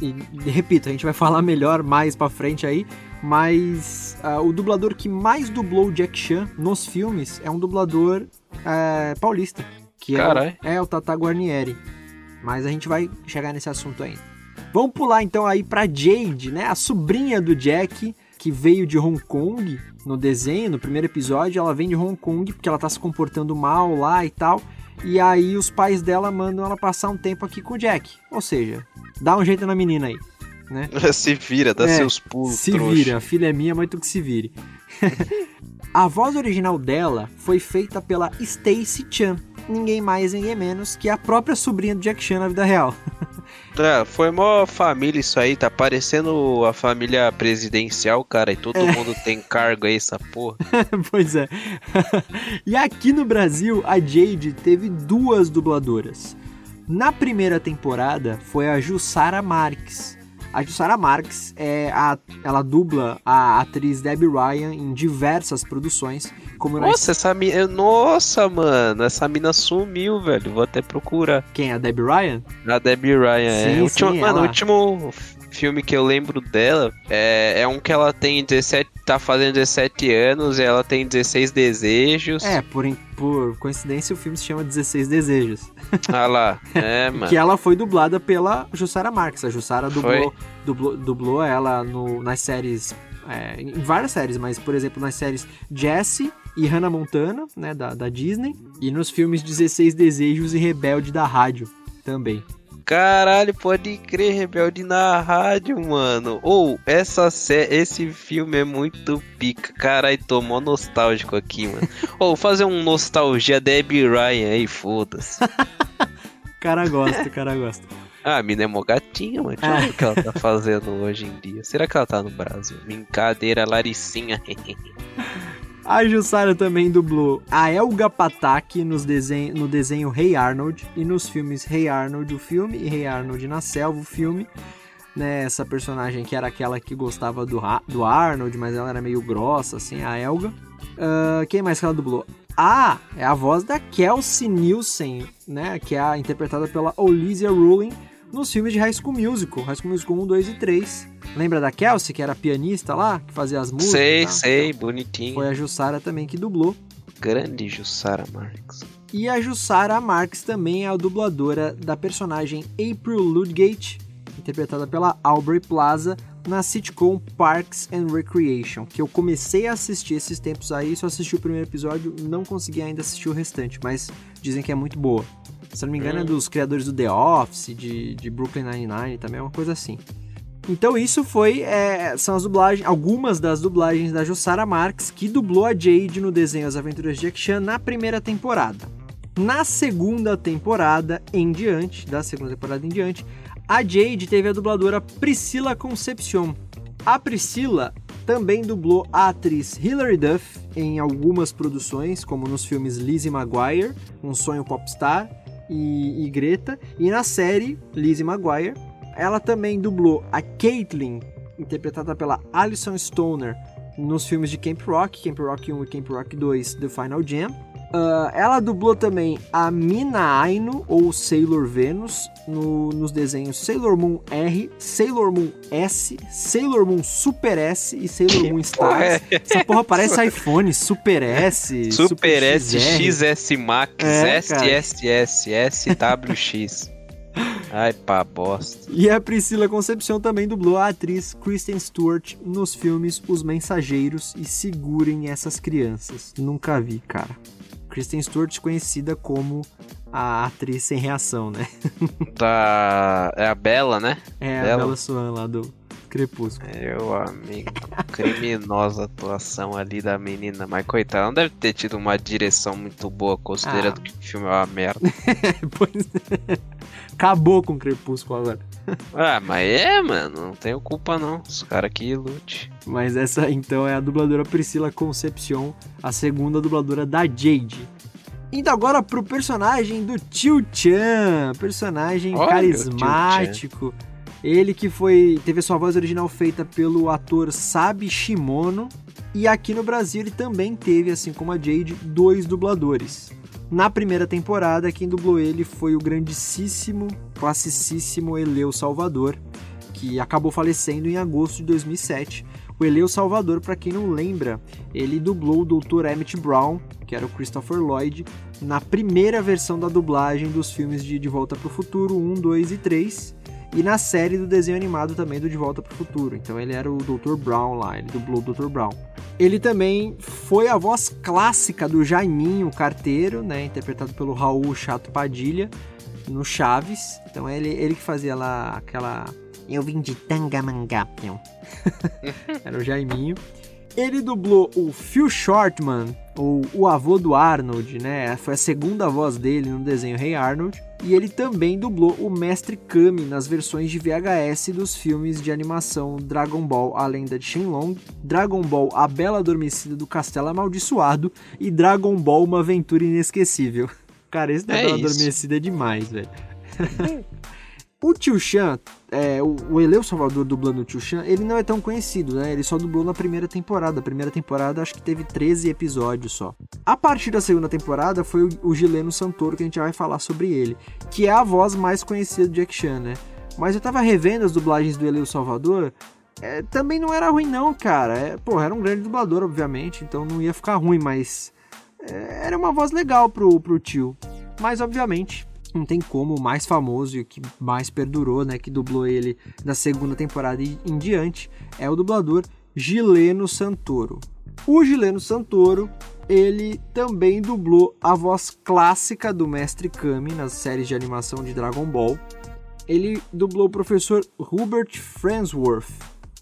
e, repito, a gente vai falar melhor mais pra frente aí, mas o dublador que mais dublou Jack Chan nos filmes é um dublador uh, paulista, que é o, é o Tata Guarnieri. Mas a gente vai chegar nesse assunto ainda. Vamos pular então aí pra Jade, né? A sobrinha do Jack, que veio de Hong Kong no desenho, no primeiro episódio, ela vem de Hong Kong porque ela tá se comportando mal lá e tal. E aí os pais dela mandam ela passar um tempo aqui com o Jack. Ou seja, dá um jeito na menina aí. Né? se vira, dá é, seus pulos. Se trouxa. vira, a filha é minha, mas tu que se vire. a voz original dela foi feita pela Stacy Chan, ninguém mais, ninguém menos que a própria sobrinha do Jack Chan na vida real. É, foi mó família isso aí, tá parecendo a família presidencial, cara, e todo é. mundo tem cargo aí, essa porra. pois é. e aqui no Brasil, a Jade teve duas dubladoras. Na primeira temporada foi a Jussara Marques. A Jussara Marques é a, ela dubla a atriz Debbie Ryan em diversas produções. Como nossa, nós... essa mina. Nossa, mano, essa mina sumiu, velho. Vou até procurar. Quem? A Debbie Ryan? A Debbie Ryan, é. sim, é. Sim, último, mano, o último filme que eu lembro dela é, é um que ela tem 17. tá fazendo 17 anos e ela tem 16 desejos. É, por, por coincidência o filme se chama 16 Desejos. Ah lá, é, mano. que ela foi dublada pela Jussara Marques. A Jussara dublou, dublou, dublou ela no, nas séries. É, em várias séries, mas por exemplo nas séries Jessie e Hannah Montana, né, da, da Disney, e nos filmes 16 Desejos e Rebelde da rádio também. Caralho, pode crer, Rebelde na rádio, mano. Ou, oh, essa esse filme é muito pica. Caralho, tô mó nostálgico aqui, mano. Ou, oh, fazer um nostalgia Debbie Ryan aí, foda-se. cara gosta, cara gosta. Ah, a mina é mó gatinha, mano. Deixa ver o que ela tá fazendo hoje em dia. Será que ela tá no Brasil? Brincadeira, Laricinha. A Jussara também dublou a Elga Patak nos desenho, no desenho Hey Arnold e nos filmes Hey Arnold, o filme, e Hey Arnold na Selva, o filme. Né, essa personagem que era aquela que gostava do, do Arnold, mas ela era meio grossa, assim, a Elga. Uh, quem mais que ela dublou? Ah, é a voz da Kelsey Nielsen, né, que é interpretada pela Olivia Rowling nos filmes de High School Musical, High School Musical 1, 2 e 3. Lembra da Kelsey, que era pianista lá, que fazia as músicas? Sei, tá? sei, bonitinho. Foi a Jussara também que dublou. Grande Jussara Marks. E a Jussara Marks também é a dubladora da personagem April Ludgate, interpretada pela Aubrey Plaza na sitcom Parks and Recreation, que eu comecei a assistir esses tempos aí, só assisti o primeiro episódio, não consegui ainda assistir o restante, mas dizem que é muito boa. Se não me engano, é hum. dos criadores do The Office, de, de Brooklyn Nine-Nine, também é uma coisa assim. Então isso foi, é, são as dublagens, algumas das dublagens da Jussara Marks, que dublou a Jade no desenho As Aventuras de Jack Chan na primeira temporada. Na segunda temporada em diante, da segunda temporada em diante, a Jade teve a dubladora Priscila Concepcion. A Priscila também dublou a atriz Hilary Duff em algumas produções, como nos filmes Lizzie McGuire, Um Sonho Popstar e, e Greta, e na série Lizzie McGuire, ela também dublou a Caitlyn, interpretada pela Alison Stoner, nos filmes de Camp Rock, Camp Rock 1 e Camp Rock 2, The Final Jam. Uh, ela dublou também a Mina Aino, ou Sailor Venus, no, nos desenhos Sailor Moon R, Sailor Moon S, Sailor Moon Super S e Sailor Moon Stars. É? Essa porra parece iPhone, Super S, Super, Super S, XR. XS Max, é, SSS, SWX. Ai, pá, bosta. E a Priscila Concepção também dublou a atriz Kristen Stewart nos filmes Os Mensageiros e Segurem Essas Crianças. Nunca vi, cara. Kristen Stewart conhecida como a atriz sem reação, né? Da... É a Bela, né? É, a Bela Swan lá do Crepúsculo. Meu amigo, criminosa atuação ali da menina. Mas coitada, não deve ter tido uma direção muito boa, considerando ah. que o filme é uma merda. pois é. Acabou com o Crepúsculo agora. Ah, mas é, mano, não tenho culpa não. Os caras que lute. Mas essa então é a dubladora Priscila Concepcion, a segunda dubladora da Jade. Indo agora pro personagem do Tio Chan, personagem Olha carismático ele que foi teve sua voz original feita pelo ator Sabi Shimono e aqui no Brasil ele também teve, assim como a Jade, dois dubladores. Na primeira temporada, quem dublou ele foi o grandíssimo, classicíssimo Eleu Salvador, que acabou falecendo em agosto de 2007. O Eleu Salvador, para quem não lembra, ele dublou o Dr. Emmett Brown, que era o Christopher Lloyd, na primeira versão da dublagem dos filmes de De Volta para o Futuro 1, 2 e 3 e na série do desenho animado também do De Volta para o Futuro. Então ele era o Dr. Brown lá, ele dublou o Dr. Brown. Ele também foi a voz clássica do Jaiminho Carteiro, né, interpretado pelo Raul Chato Padilha, no Chaves. Então ele, ele que fazia lá aquela... Eu vim de Tangamangapion. era o Jaiminho. Ele dublou o Phil Shortman, ou o avô do Arnold, né? Foi a segunda voz dele no desenho Hey Arnold e ele também dublou o Mestre Kami nas versões de VHS dos filmes de animação Dragon Ball A Lenda de Shenlong, Dragon Ball A Bela Adormecida do Castelo Amaldiçoado e Dragon Ball Uma Aventura Inesquecível. Cara, esse da é Bela Adormecida é demais, velho. O Tio Chan, é, o, o Eleu Salvador dublando o Tio Chan, ele não é tão conhecido, né? Ele só dublou na primeira temporada. A primeira temporada acho que teve 13 episódios só. A partir da segunda temporada foi o, o Gileno Santoro que a gente já vai falar sobre ele, que é a voz mais conhecida do Jack Chan, né? Mas eu tava revendo as dublagens do Eleu Salvador, é, também não era ruim não, cara. É, pô, era um grande dublador, obviamente, então não ia ficar ruim, mas era uma voz legal pro, pro tio. Mas, obviamente, não tem como, o mais famoso e o que mais perdurou, né, que dublou ele da segunda temporada em diante, é o dublador Gileno Santoro. O Gileno Santoro, ele também dublou a voz clássica do Mestre Kami nas séries de animação de Dragon Ball. Ele dublou o professor Hubert Farnsworth,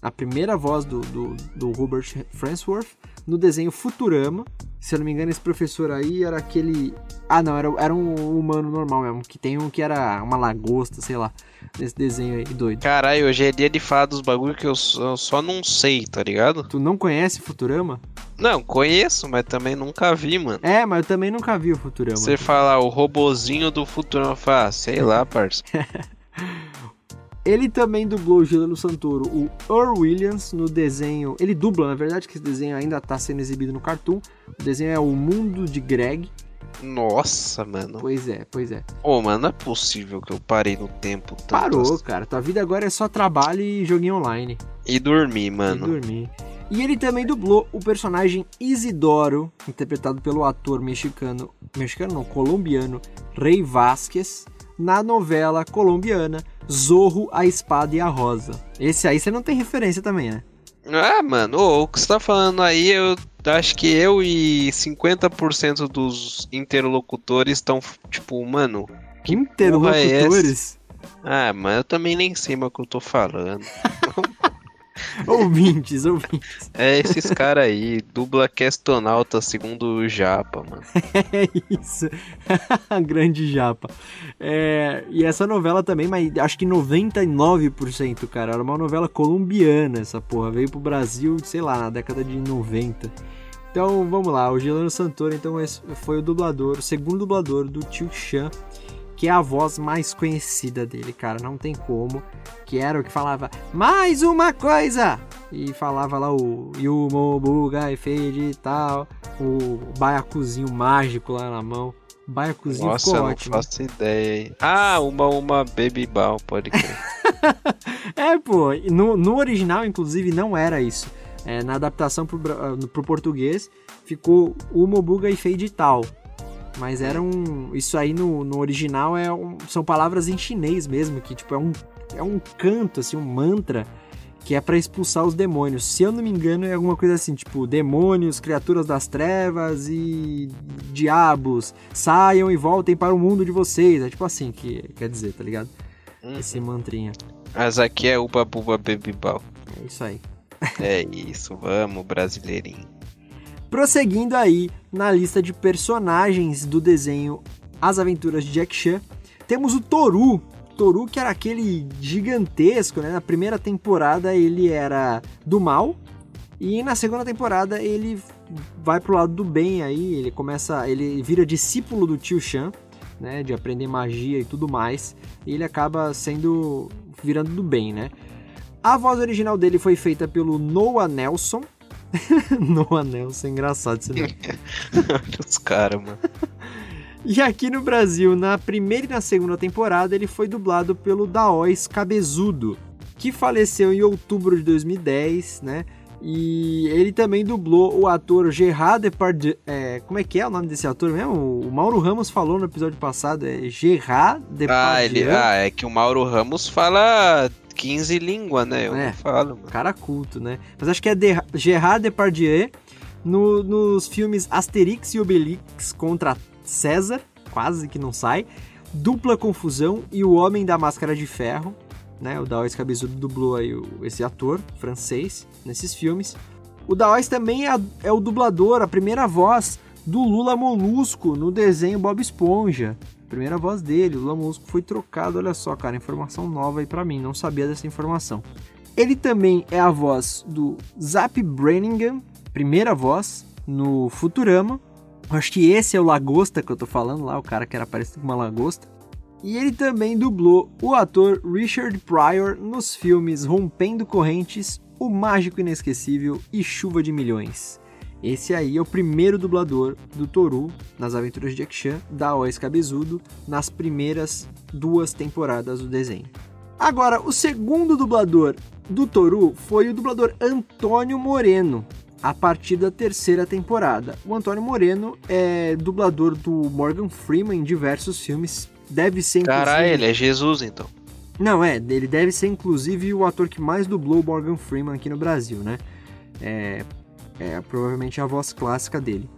a primeira voz do, do, do Hubert Farnsworth, no desenho Futurama, Se eu não me engano, esse professor aí era aquele. Ah, não, era, era um humano normal mesmo. Que tem um que era uma lagosta, sei lá. Nesse desenho aí, doido. Caralho, hoje é dia de falar dos bagulho que eu só, só não sei, tá ligado? Tu não conhece Futurama? Não, conheço, mas também nunca vi, mano. É, mas eu também nunca vi o Futurama. Você falar o robozinho do Futurama, fala, sei lá, parça. Ele também dublou o Juliano Santoro, o Earl Williams, no desenho. Ele dubla, na verdade, que esse desenho ainda está sendo exibido no Cartoon. O desenho é O Mundo de Greg. Nossa, mano. Pois é, pois é. Ô, oh, mano, não é possível que eu parei no tempo tanto Parou, assim. cara. Tua vida agora é só trabalho e joguinho online. E dormir, mano. E dormir. E ele também dublou o personagem Isidoro, interpretado pelo ator mexicano, mexicano não, colombiano, Rei Vasquez, na novela colombiana Zorro, a Espada e a Rosa. Esse aí você não tem referência também, né? Ah, mano, o que você tá falando aí, eu acho que eu e 50% dos interlocutores estão, tipo, mano. Que interlocutores? É ah, mas eu também nem sei mais o que eu tô falando. ouvintes, ouvintes. É esses caras aí, dubla questonauta segundo o Japa, mano. É isso. Grande Japa. É, e essa novela também, mas acho que 99%, cara, era uma novela colombiana essa porra. Veio pro Brasil, sei lá, na década de 90. Então, vamos lá. O Gelano Santoro, então, foi o dublador, o segundo dublador do Tio Chan que é a voz mais conhecida dele, cara, não tem como. Que era o que falava mais uma coisa! E falava lá o Yumobuga e Fade e tal, o baiacuzinho mágico lá na mão. Baiacuzinho Nossa, ficou eu não ótimo. faço ideia aí. Ah, uma, uma Baby Ball, pode crer. é, pô, no, no original, inclusive, não era isso. É, na adaptação pro, pro português, ficou o Mobuga e Fade e tal. Mas era um. Isso aí no, no original é um, são palavras em chinês mesmo, que tipo é um, é um canto, assim, um mantra que é para expulsar os demônios. Se eu não me engano, é alguma coisa assim, tipo, demônios, criaturas das trevas e diabos, saiam e voltem para o mundo de vocês. É tipo assim que quer dizer, tá ligado? Uhum. Esse mantrinha. Mas aqui é Uba Buba Baby Ball. É isso aí. é isso, vamos, brasileirinho. Prosseguindo aí na lista de personagens do desenho As Aventuras de Jack Chan, temos o Toru. Toru que era aquele gigantesco, né? Na primeira temporada ele era do mal e na segunda temporada ele vai pro lado do bem aí, ele começa, ele vira discípulo do Tio Chan, né, de aprender magia e tudo mais, e ele acaba sendo virando do bem, né? A voz original dele foi feita pelo Noah Nelson, Noah Nelson, é engraçado nome. Os caras, mano. E aqui no Brasil, na primeira e na segunda temporada, ele foi dublado pelo Daois Cabezudo, que faleceu em outubro de 2010, né? E ele também dublou o ator Gerard Depardieu. É, como é que é o nome desse ator mesmo? O Mauro Ramos falou no episódio passado, é Gerard Depardieu. Ah, ele, ah, é que o Mauro Ramos fala 15 línguas, né? Eu é, falo. Mano. Cara culto, né? Mas acho que é de, Gerard Depardieu no, nos filmes Asterix e Obelix contra César, quase que não sai. Dupla Confusão e O Homem da Máscara de Ferro. Né? O Daois Cabezudo dublou aí o, esse ator francês nesses filmes. O Daois também é, é o dublador, a primeira voz do Lula Molusco no desenho Bob Esponja primeira voz dele, Lula Molusco foi trocado, olha só, cara, informação nova aí para mim, não sabia dessa informação. Ele também é a voz do Zap Brannigan, primeira voz no Futurama. Acho que esse é o Lagosta que eu tô falando lá, o cara que era parecido com uma lagosta. E ele também dublou o ator Richard Pryor nos filmes Rompendo Correntes, O Mágico Inesquecível e Chuva de Milhões. Esse aí é o primeiro dublador do Toru nas aventuras de Jack Chan, da Ois Cabezudo, nas primeiras duas temporadas do desenho. Agora, o segundo dublador do Toru foi o dublador Antônio Moreno, a partir da terceira temporada. O Antônio Moreno é dublador do Morgan Freeman em diversos filmes. Deve ser inclusive... Caralho, ele é Jesus então. Não, é, ele deve ser inclusive o ator que mais dublou o Morgan Freeman aqui no Brasil, né? É, é provavelmente a voz clássica dele.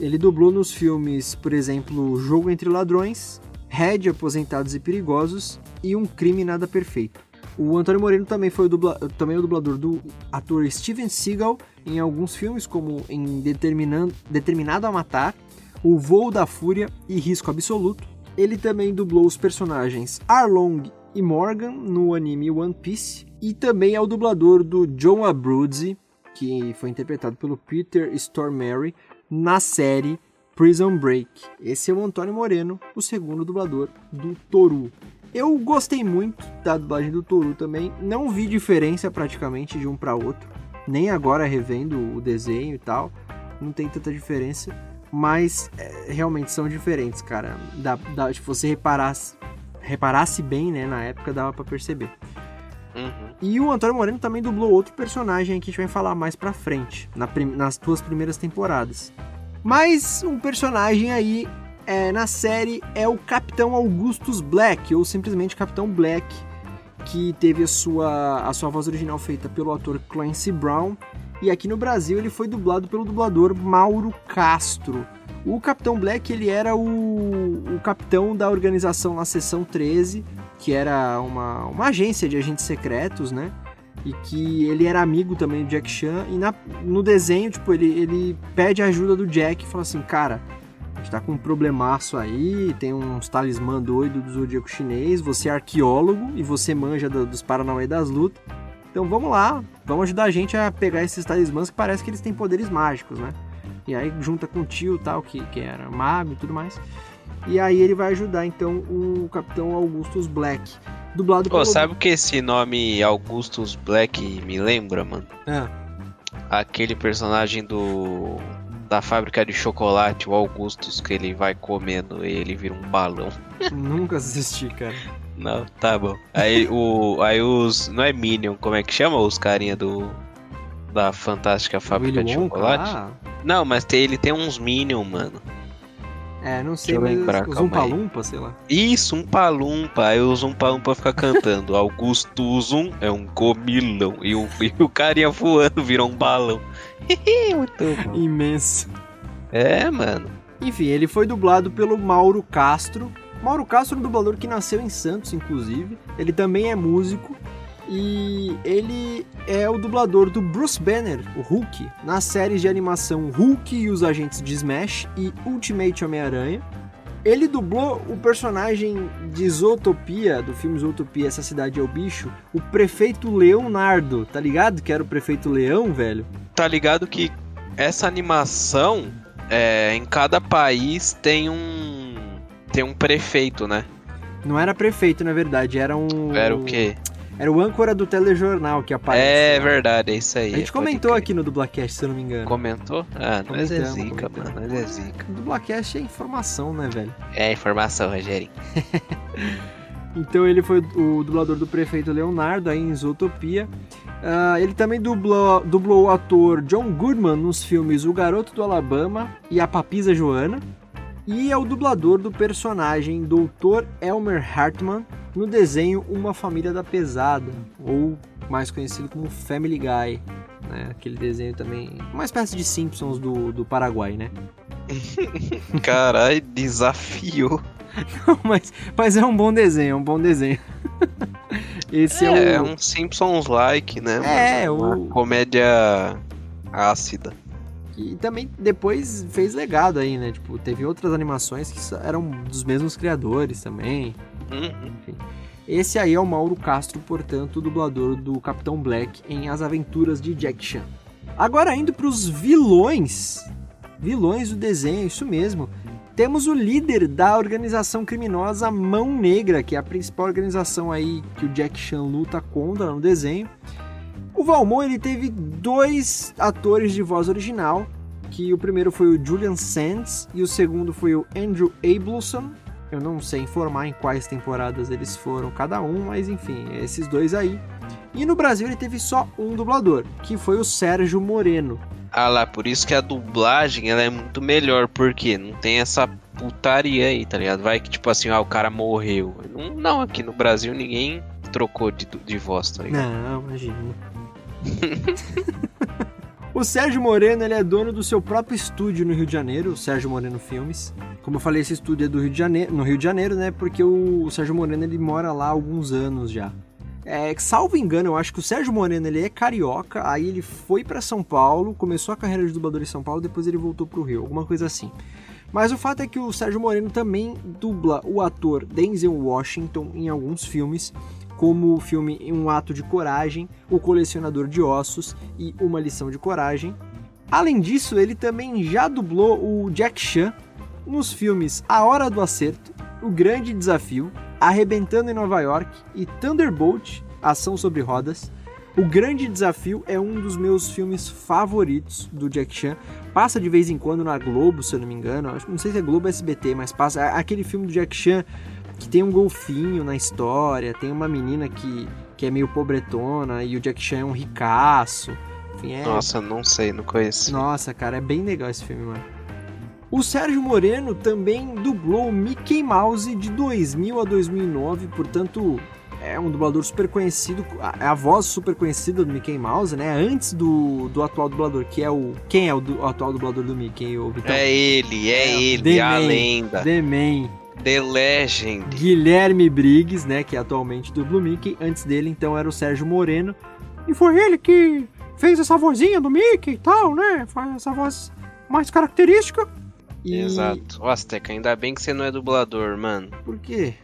Ele dublou nos filmes, por exemplo, Jogo entre Ladrões, Red, Aposentados e Perigosos e Um Crime Nada Perfeito. O Antônio Moreno também foi o, dubla, também o dublador do ator Steven Seagal em alguns filmes, como em Determinado a Matar, O Voo da Fúria e Risco Absoluto. Ele também dublou os personagens Arlong e Morgan no anime One Piece e também é o dublador do John Abruzzi, que foi interpretado pelo Peter Stormare na série Prison Break. Esse é o Antônio Moreno, o segundo dublador do Toru. Eu gostei muito da dublagem do Toru também, não vi diferença praticamente de um para outro, nem agora revendo o desenho e tal, não tem tanta diferença, mas é, realmente são diferentes, cara. Dá, dá, se você reparasse, reparasse bem, né, na época dava para perceber. Uhum. E o Antônio Moreno também dublou outro personagem que a gente vai falar mais pra frente, na prim nas duas primeiras temporadas. Mas um personagem aí é, na série é o Capitão Augustus Black, ou simplesmente Capitão Black, que teve a sua, a sua voz original feita pelo ator Clancy Brown. E aqui no Brasil ele foi dublado pelo dublador Mauro Castro. O Capitão Black ele era o, o capitão da organização na Seção 13, que era uma, uma agência de agentes secretos, né? E que ele era amigo também do Jack Chan. E na, no desenho, tipo, ele, ele pede ajuda do Jack e fala assim: Cara, a gente tá com um problemaço aí, tem uns talismã doido do zodíaco chinês, você é arqueólogo e você manja do, dos Paranauê das lutas. Então vamos lá, vamos ajudar a gente a pegar esses talismãs que parece que eles têm poderes mágicos, né? E aí junta com o tio tal, que, que era mago e tudo mais. E aí ele vai ajudar então o Capitão Augustus Black. Dublado pelo... sabe o que esse nome Augustus Black me lembra, mano? É. Aquele personagem do da fábrica de chocolate, o Augustus, que ele vai comendo e ele vira um balão. Nunca assisti, cara. Não, tá bom. Aí, o, aí os. Não é Minion, como é que chama os carinha do. Da fantástica fábrica Willy de Wonka? chocolate? Ah. Não, mas tem, ele tem uns Minion, mano. É, não sei, mas lembrar, os Umpa-Lumpa, sei lá. Isso, um Palumpa. Aí o Umpa-Lumpa fica cantando. Augusto Zum é um comilão. E o, e o carinha voando virou um balão. Muito bom. Imenso. É, mano. Enfim, ele foi dublado pelo Mauro Castro. Mauro Castro é um dublador que nasceu em Santos, inclusive. Ele também é músico. E ele é o dublador do Bruce Banner, o Hulk, nas séries de animação Hulk e os Agentes de Smash e Ultimate Homem-Aranha. Ele dublou o personagem de Zootopia, do filme Zootopia, Essa Cidade é o Bicho, o prefeito Leonardo, tá ligado? Que era o prefeito Leão, velho? Tá ligado que essa animação, é, em cada país tem um tem um prefeito, né? Não era prefeito, na verdade, era um... Era o quê? Era o âncora do telejornal que aparece. É verdade, é isso aí. A gente comentou aqui no Dublacast, se eu não me engano. Comentou? Ah, nós é zica, mano. Nós é zica. Dublacast é informação, né, velho? É informação, Rogério. então ele foi o dublador do prefeito Leonardo aí em Zootopia. Uh, ele também dublou, dublou o ator John Goodman nos filmes O Garoto do Alabama e A Papisa Joana. E é o dublador do personagem Dr. Elmer Hartman no desenho Uma Família da Pesada, ou mais conhecido como Family Guy. Né? Aquele desenho também. Uma espécie de Simpsons do, do Paraguai, né? Caralho, desafio. Não, mas, mas é um bom desenho, é um bom desenho. Esse é, é o... um Simpsons-like, né? É, uma o... comédia ácida. E também depois fez legado aí, né? Tipo, teve outras animações que eram dos mesmos criadores também. Uhum. Enfim. Esse aí é o Mauro Castro, portanto, dublador do Capitão Black em As Aventuras de Jack Chan. Agora indo para os vilões. Vilões do desenho, isso mesmo. Temos o líder da organização criminosa Mão Negra, que é a principal organização aí que o Jack Chan luta contra no desenho. O Valmont ele teve dois atores de voz original, que o primeiro foi o Julian Sands e o segundo foi o Andrew Abelson, eu não sei informar em quais temporadas eles foram cada um, mas enfim, esses dois aí. E no Brasil ele teve só um dublador, que foi o Sérgio Moreno. Ah lá, por isso que a dublagem ela é muito melhor, porque não tem essa putaria aí, tá ligado? Vai que tipo assim, ah, o cara morreu. Não, não aqui no Brasil ninguém trocou de, de voz, tá ligado? Não, imagina. O Sérgio Moreno ele é dono do seu próprio estúdio no Rio de Janeiro, o Sérgio Moreno Filmes. Como eu falei, esse estúdio é do Rio de Janeiro, no Rio de Janeiro, né? Porque o, Sérgio Moreno ele mora lá há alguns anos já. É, salvo engano, eu acho que o Sérgio Moreno ele é carioca, aí ele foi para São Paulo, começou a carreira de dublador em São Paulo, depois ele voltou pro Rio, alguma coisa assim. Mas o fato é que o Sérgio Moreno também dubla o ator Denzel Washington em alguns filmes, como o filme Um Ato de Coragem, O Colecionador de Ossos e Uma Lição de Coragem. Além disso, ele também já dublou o Jack Chan nos filmes A Hora do Acerto, O Grande Desafio, Arrebentando em Nova York e Thunderbolt, Ação sobre Rodas. O Grande Desafio é um dos meus filmes favoritos do Jack Chan. Passa de vez em quando na Globo, se eu não me engano. Não sei se é Globo ou SBT, mas passa. Aquele filme do Jack Chan que tem um golfinho na história, tem uma menina que, que é meio pobretona e o Jack Chan é um ricaço. Enfim, é... Nossa, não sei, não conheço. Nossa, cara, é bem legal esse filme, mano. O Sérgio Moreno também dublou Mickey Mouse de 2000 a 2009, portanto, é um dublador super conhecido, é a voz super conhecida do Mickey Mouse, né? Antes do, do atual dublador, que é o. Quem é o, o atual dublador do Mickey? O Vitão? É ele, é, é ele, a Man, lenda. The Man. The Legend. Guilherme Briggs, né? Que é atualmente dubla Mickey. Antes dele, então, era o Sérgio Moreno. E foi ele que fez essa vozinha do Mickey e tal, né? Faz essa voz mais característica. E... Exato. O Azteca, ainda bem que você não é dublador, mano. Por quê?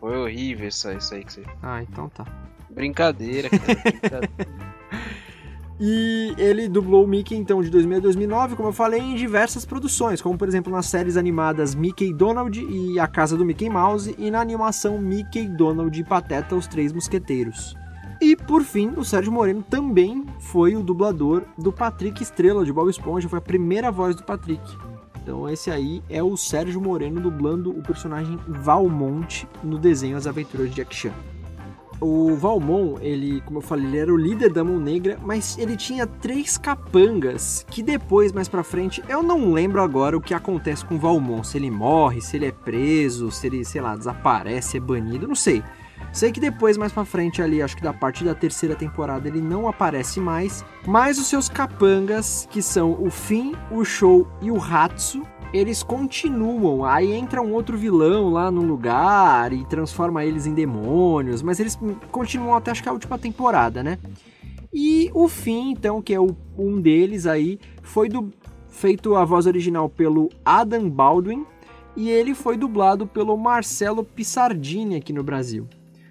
Foi horrível isso, isso aí que você. Ah, então tá. Brincadeira, cara. Brincadeira. E ele dublou o Mickey então de 2000 a 2009, como eu falei, em diversas produções, como por exemplo nas séries animadas Mickey Donald e A Casa do Mickey Mouse e na animação Mickey Donald e Pateta os Três Mosqueteiros. E por fim, o Sérgio Moreno também foi o dublador do Patrick Estrela de Bob Esponja, foi a primeira voz do Patrick. Então esse aí é o Sérgio Moreno dublando o personagem Valmont no desenho As Aventuras de Jack Chan. O Valmont, ele, como eu falei, ele era o líder da Mão Negra, mas ele tinha três capangas que depois, mais pra frente, eu não lembro agora o que acontece com o Valmont. Se ele morre, se ele é preso, se ele, sei lá, desaparece, é banido, não sei. Sei que depois, mais pra frente ali, acho que da parte da terceira temporada, ele não aparece mais. Mas os seus capangas, que são o Finn, o Show e o Hatsu, eles continuam. Aí entra um outro vilão lá no lugar e transforma eles em demônios. Mas eles continuam até acho que a última temporada, né? E o Finn, então, que é o, um deles aí, foi do, feito a voz original pelo Adam Baldwin. E ele foi dublado pelo Marcelo Pissardini aqui no Brasil.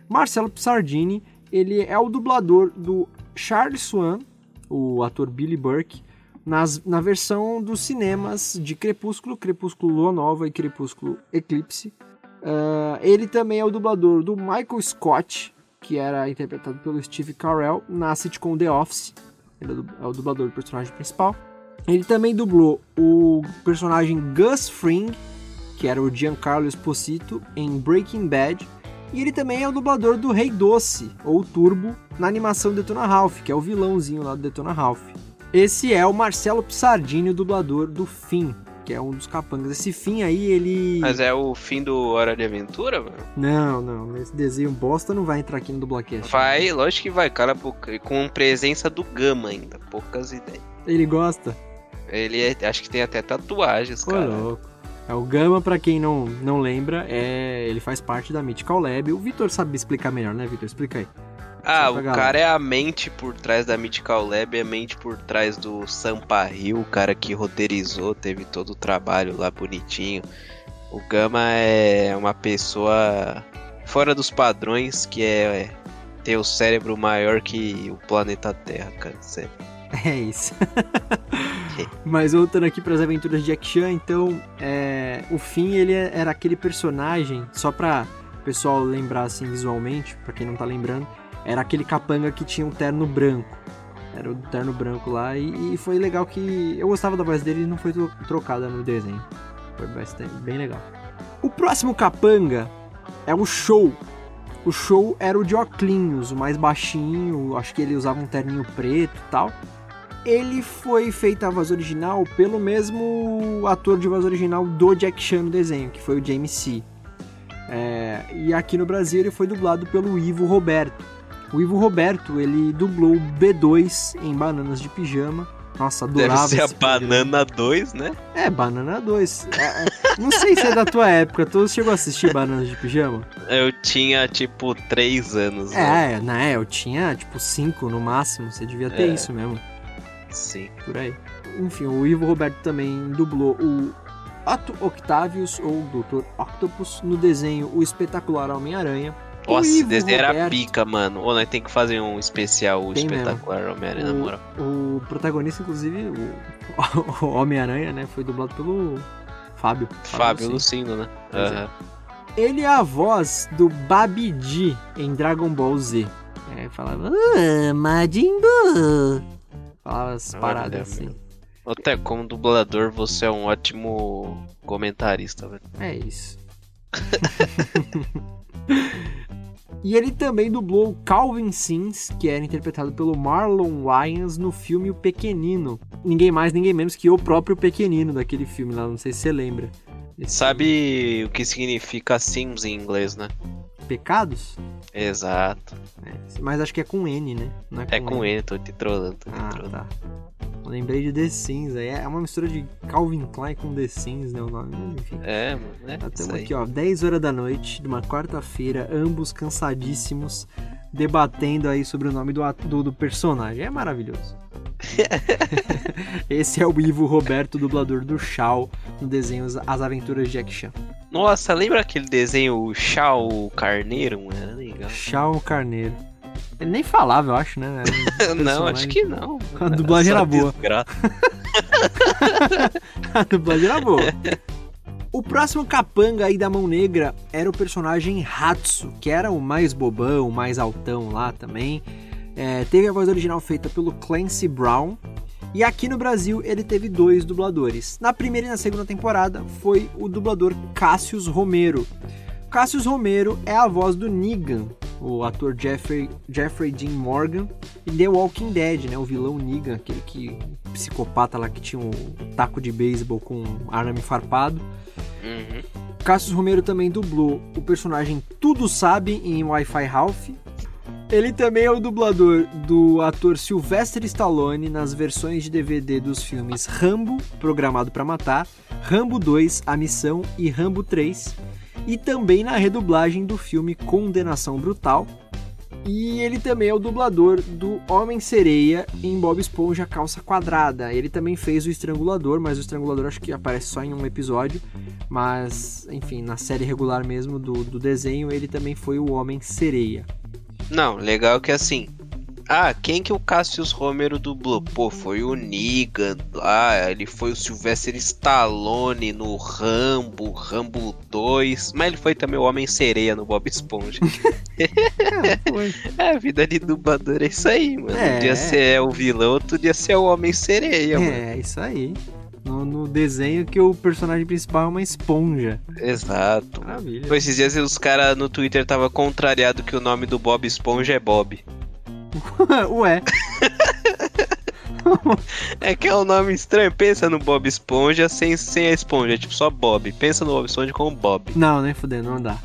Marcelo Pissardini, ele é o dublador do Charles Swan, o ator Billy Burke, nas, na versão dos cinemas de Crepúsculo, Crepúsculo Lua Nova e Crepúsculo Eclipse. Uh, ele também é o dublador do Michael Scott, que era interpretado pelo Steve Carell na sitcom The Office. Ele é, é o dublador do personagem principal. Ele também dublou o personagem Gus Fring, que era o Giancarlo Esposito, em Breaking Bad e ele também é o dublador do Rei Doce, ou Turbo, na animação Detona Ralph, que é o vilãozinho lá do Detona Ralph. Esse é o Marcelo Pissardini, o dublador do Fim, que é um dos capangas. Esse Fim aí, ele... Mas é o fim do Hora de Aventura, mano? Não, não. Esse desenho bosta não vai entrar aqui no Dublacast. Vai, lógico que vai, cara, com presença do Gama ainda. Poucas ideias. Ele gosta? Ele é, acho que tem até tatuagens, Ô, cara. louco. É, o Gama, para quem não, não lembra, é ele faz parte da Mythical Lab. O Vitor sabe explicar melhor, né, Vitor? Explica aí. Ah, o galera. cara é a mente por trás da Mythical Lab, é a mente por trás do Sampa Hill, o cara que roteirizou, teve todo o trabalho lá bonitinho. O Gama é uma pessoa fora dos padrões que é, é ter o cérebro maior que o planeta Terra, cara. Sério. É isso. Mas voltando aqui para as aventuras de Jack Chan, então, é, o Finn ele era aquele personagem, só para o pessoal lembrar assim visualmente, para quem não tá lembrando, era aquele capanga que tinha um terno branco. Era o terno branco lá e, e foi legal que eu gostava da voz dele e não foi trocada no desenho. Foi bastante, bem legal. O próximo capanga é o Show. O Show era o de Oclinhos, o mais baixinho, acho que ele usava um terninho preto e tal ele foi feita a voz original pelo mesmo ator de voz original do Jack Chan no desenho, que foi o James C. É, e aqui no Brasil ele foi dublado pelo Ivo Roberto. O Ivo Roberto, ele dublou B2 em Bananas de Pijama. Nossa, adorava Deve ser a Banana 2, né? É, Banana 2. É, é, Não sei se é da tua época. Tu chegou a assistir Bananas de Pijama? Eu tinha, tipo, 3 anos. né? É, né? Eu tinha, tipo, 5 no máximo. Você devia ter É. isso mesmo. Sim. Por aí. Enfim, o Ivo Roberto também dublou o Otto Octavius, ou Dr. Octopus, no desenho O Espetacular Homem-Aranha. Nossa, esse desenho era Roberto- pica, mano. Ou nós tem que fazer um especial Tem espetacular Homem-Aranha, na moral. O, protagonista, inclusive, o, o Homem-Aranha, né? Foi dublado pelo Fábio. Fábio Lucino. Lucino, né? Pois é. Ele é a voz do Babidi em Dragon Ball Z. É, falava, ah, Majin Buu. Falava as Olha, paradas assim. meu. Até como dublador, você é um ótimo comentarista, velho. É isso. e ele também dublou Calvin Sims, que era interpretado pelo Marlon Wayans no filme O Pequenino. Ninguém mais, ninguém menos que o próprio Pequenino daquele filme lá, não sei se você lembra. Esse Sabe o que significa Sims em inglês, né? Pecados? Exato. É, mas acho que é com N, né? Não É com ele, tô te trolando, tô te Ah, trolando. tá. Eu lembrei de The Sims, aí é uma mistura de Calvin Klein com The Sims, né? O nome, mas enfim. É, mano, é Nós isso Estamos aí. aqui, ó, 10 horas da noite, de uma quarta-feira, ambos cansadíssimos, debatendo aí sobre o nome do, do, do personagem. É maravilhoso. Esse é o Ivo Roberto, dublador do Shao, no desenho As- As Aventuras de Jack Chan. Nossa, lembra aquele desenho o Chao Carneiro? mano? Era legal. Shao Carneiro. Ele nem falava, eu acho, né? Era um não, acho que não. A dublagem Só era boa. A dublagem era boa. O próximo capanga aí da Mão Negra era o personagem Hatsu, que era o mais bobão, o mais altão lá também. É, teve a voz original feita pelo Clancy Brown. E aqui no Brasil ele teve dois dubladores. Na primeira e na segunda temporada foi o dublador Cassius Romero. Cassius Romero é a voz do Negan, o ator Jeffrey, Jeffrey Dean Morgan, em The Walking Dead, né? O vilão Negan, aquele que psicopata lá que tinha um taco de beisebol com arame farpado. Uhum. Cassius Romero também dublou o personagem Tudo Sabe em Wi-Fi Ralph. Ele também é o dublador do ator Sylvester Stallone nas versões de DVD dos filmes Rambo, Programado para Matar, Rambo 2, A Missão e Rambo 3, e também na redublagem do filme Condenação Brutal. E ele também é o dublador do Homem-Sereia em Bob Esponja Calça Quadrada. Ele também fez o Estrangulador, mas o Estrangulador acho que aparece só em um episódio. Mas, enfim, na série regular mesmo do, do desenho, ele também foi o Homem-Sereia. Não, legal que assim. Ah, quem que o Cassius Romero dublou? Pô, foi o Negan. Ah, ele foi o Sylvester Stallone no Rambo, Rambo 2. Mas ele foi também o Homem-Sereia no Bob Esponja. É, é, a vida de dublador é isso aí, mano. É. Um dia você é o vilão, outro dia você é o Homem-Sereia, mano. É, isso aí. No, no desenho que o personagem principal é uma esponja. Exato. Maravilha. Pô, esses dias os caras no Twitter tava contrariado que o nome do Bob Esponja é Bob. Ué, É que é um nome estranho. Pensa no Bob Esponja sem, sem a esponja, tipo só Bob. Pensa no Bob Esponja como Bob. não, nem fudendo, não dá.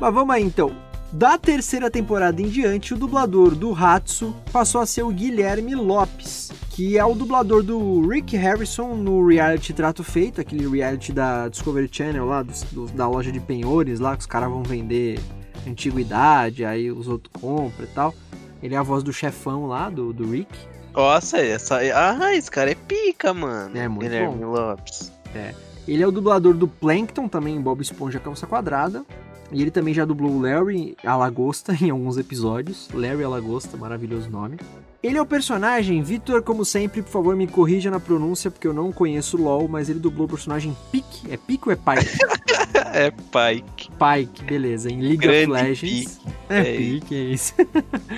Mas vamos aí então. Da terceira temporada em diante, o dublador do Hatsu passou a ser o Guilherme Lopes, que é o dublador do Rick Harrison no reality Trato Feito, aquele reality da Discovery Channel lá, dos- dos- da loja de penhores lá, que os caras vão vender antiguidade, aí os outros compram e tal. Ele é a voz do chefão lá, do, do Rick. Nossa, essa. Ah, esse cara é pica, mano. É, muito Guilherme Lopes. Ele é o dublador do Plankton, também em Bob Esponja Calça Quadrada. E ele também já dublou o Larry a Lagosta em alguns episódios. Larry a Lagosta, maravilhoso nome. Ele é o personagem, Vitor, como sempre, por favor, me corrija na pronúncia, porque eu não conheço LoL, mas ele dublou o personagem Pique. É Pique ou é Pike? é Pike. Pike, beleza, em League Grande of Legends. É, É Pique, é isso.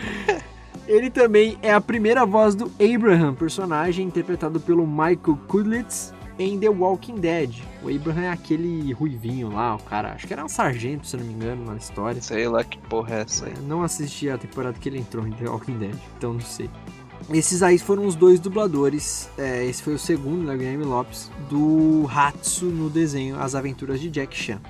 ele também é a primeira voz do Abraham, personagem interpretado pelo Michael Kudlitz em The Walking Dead. O Abraham é aquele ruivinho lá, o cara, acho que era um sargento, se não me engano, na história. Sei lá que porra é essa aí. Não assisti a temporada que ele entrou em The Walking Dead, então não sei. Esses aí foram os dois dubladores. é, esse foi o segundo, né, Guilherme Lopes, do Hatsu no desenho As Aventuras de Jack Chan.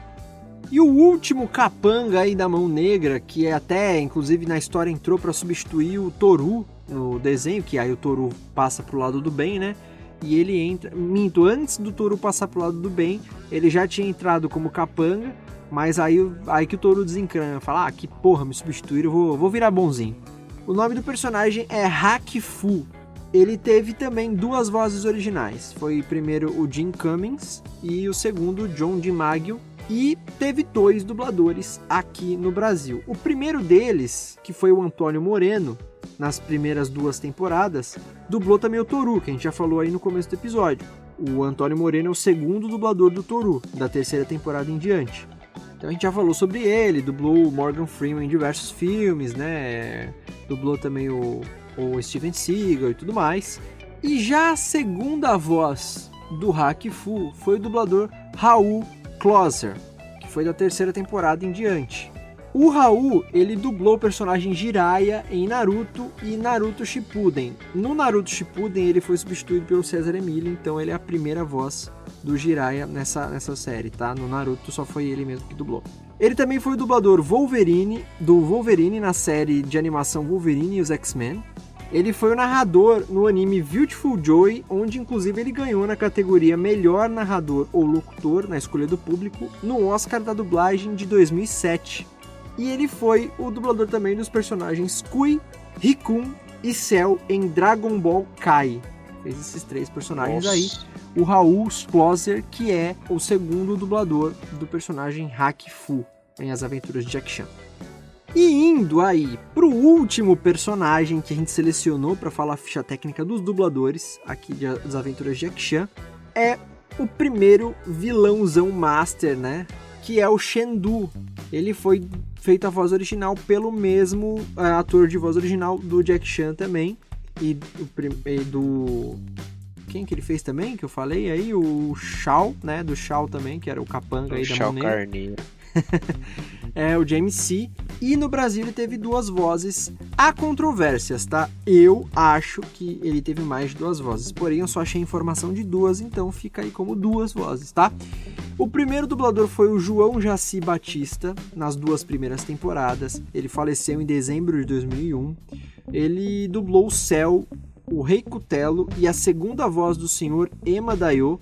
E o último capanga aí da Mão Negra, que é até, inclusive na história entrou para substituir o Toru no desenho, que aí o Toru passa pro lado do bem, né? E ele entra. Minto, antes do Toru passar pro lado do bem, ele já tinha entrado como capanga, mas aí, aí que o Toru desencana, fala: ah, que porra, me substituir, eu vou, vou virar bonzinho. O nome do personagem é Hakifu. Ele teve também duas vozes originais. Foi primeiro o Jim Cummings e o segundo o John DiMaggio. E teve dois dubladores aqui no Brasil. O primeiro deles, que foi o Antônio Moreno, nas primeiras duas temporadas, dublou também o Toru, que a gente já falou aí no começo do episódio. O Antônio Moreno é o segundo dublador do Toru, da terceira temporada em diante. Então a gente já falou sobre ele, dublou o Morgan Freeman em diversos filmes, né? Dublou também o, o Steven Seagal e tudo mais. E já a segunda voz do Hack Fu foi o dublador Raul Closer, que foi da terceira temporada em diante. O Raul, ele dublou o personagem Jiraiya em Naruto e Naruto Shippuden. No Naruto Shippuden, ele foi substituído pelo César Emílio, então ele é a primeira voz do Jiraiya nessa, nessa série, tá? No Naruto só foi ele mesmo que dublou. Ele também foi o dublador Wolverine, do Wolverine na série de animação Wolverine e os X-Men. Ele foi o narrador no anime Beautiful Joy, onde inclusive ele ganhou na categoria Melhor Narrador ou Locutor na escolha do público no Oscar da dublagem de 2007. E ele foi o dublador também dos personagens Kui, Rikun e Cell em Dragon Ball Kai. Fez esses três personagens Nossa. aí o Raul Sploser, que é o segundo dublador do personagem Hack Fu em As Aventuras de Jack Chan. E indo aí pro último personagem que a gente selecionou para falar a ficha técnica dos dubladores aqui de As Aventuras de Jack Chan, é o primeiro vilãozão master, né? Que é o Shendu. Ele foi feito a voz original pelo mesmo é, ator de voz original do Jack Chan também. E do, e do quem que ele fez também, que eu falei aí, o Shaw, né, do Shaw também, que era o capanga o aí da Shaw Carneiro. é, o James C. E no Brasil ele teve duas vozes. Há controvérsias, tá? Eu acho que ele teve mais de duas vozes. Porém, eu só achei informação de duas, então fica aí como duas vozes, tá? O primeiro dublador foi o João Jaci Batista, nas duas primeiras temporadas. Ele faleceu em dezembro de 2001. Ele dublou o Céu o Rei Cutelo e a segunda voz do Sr. Ema Dayo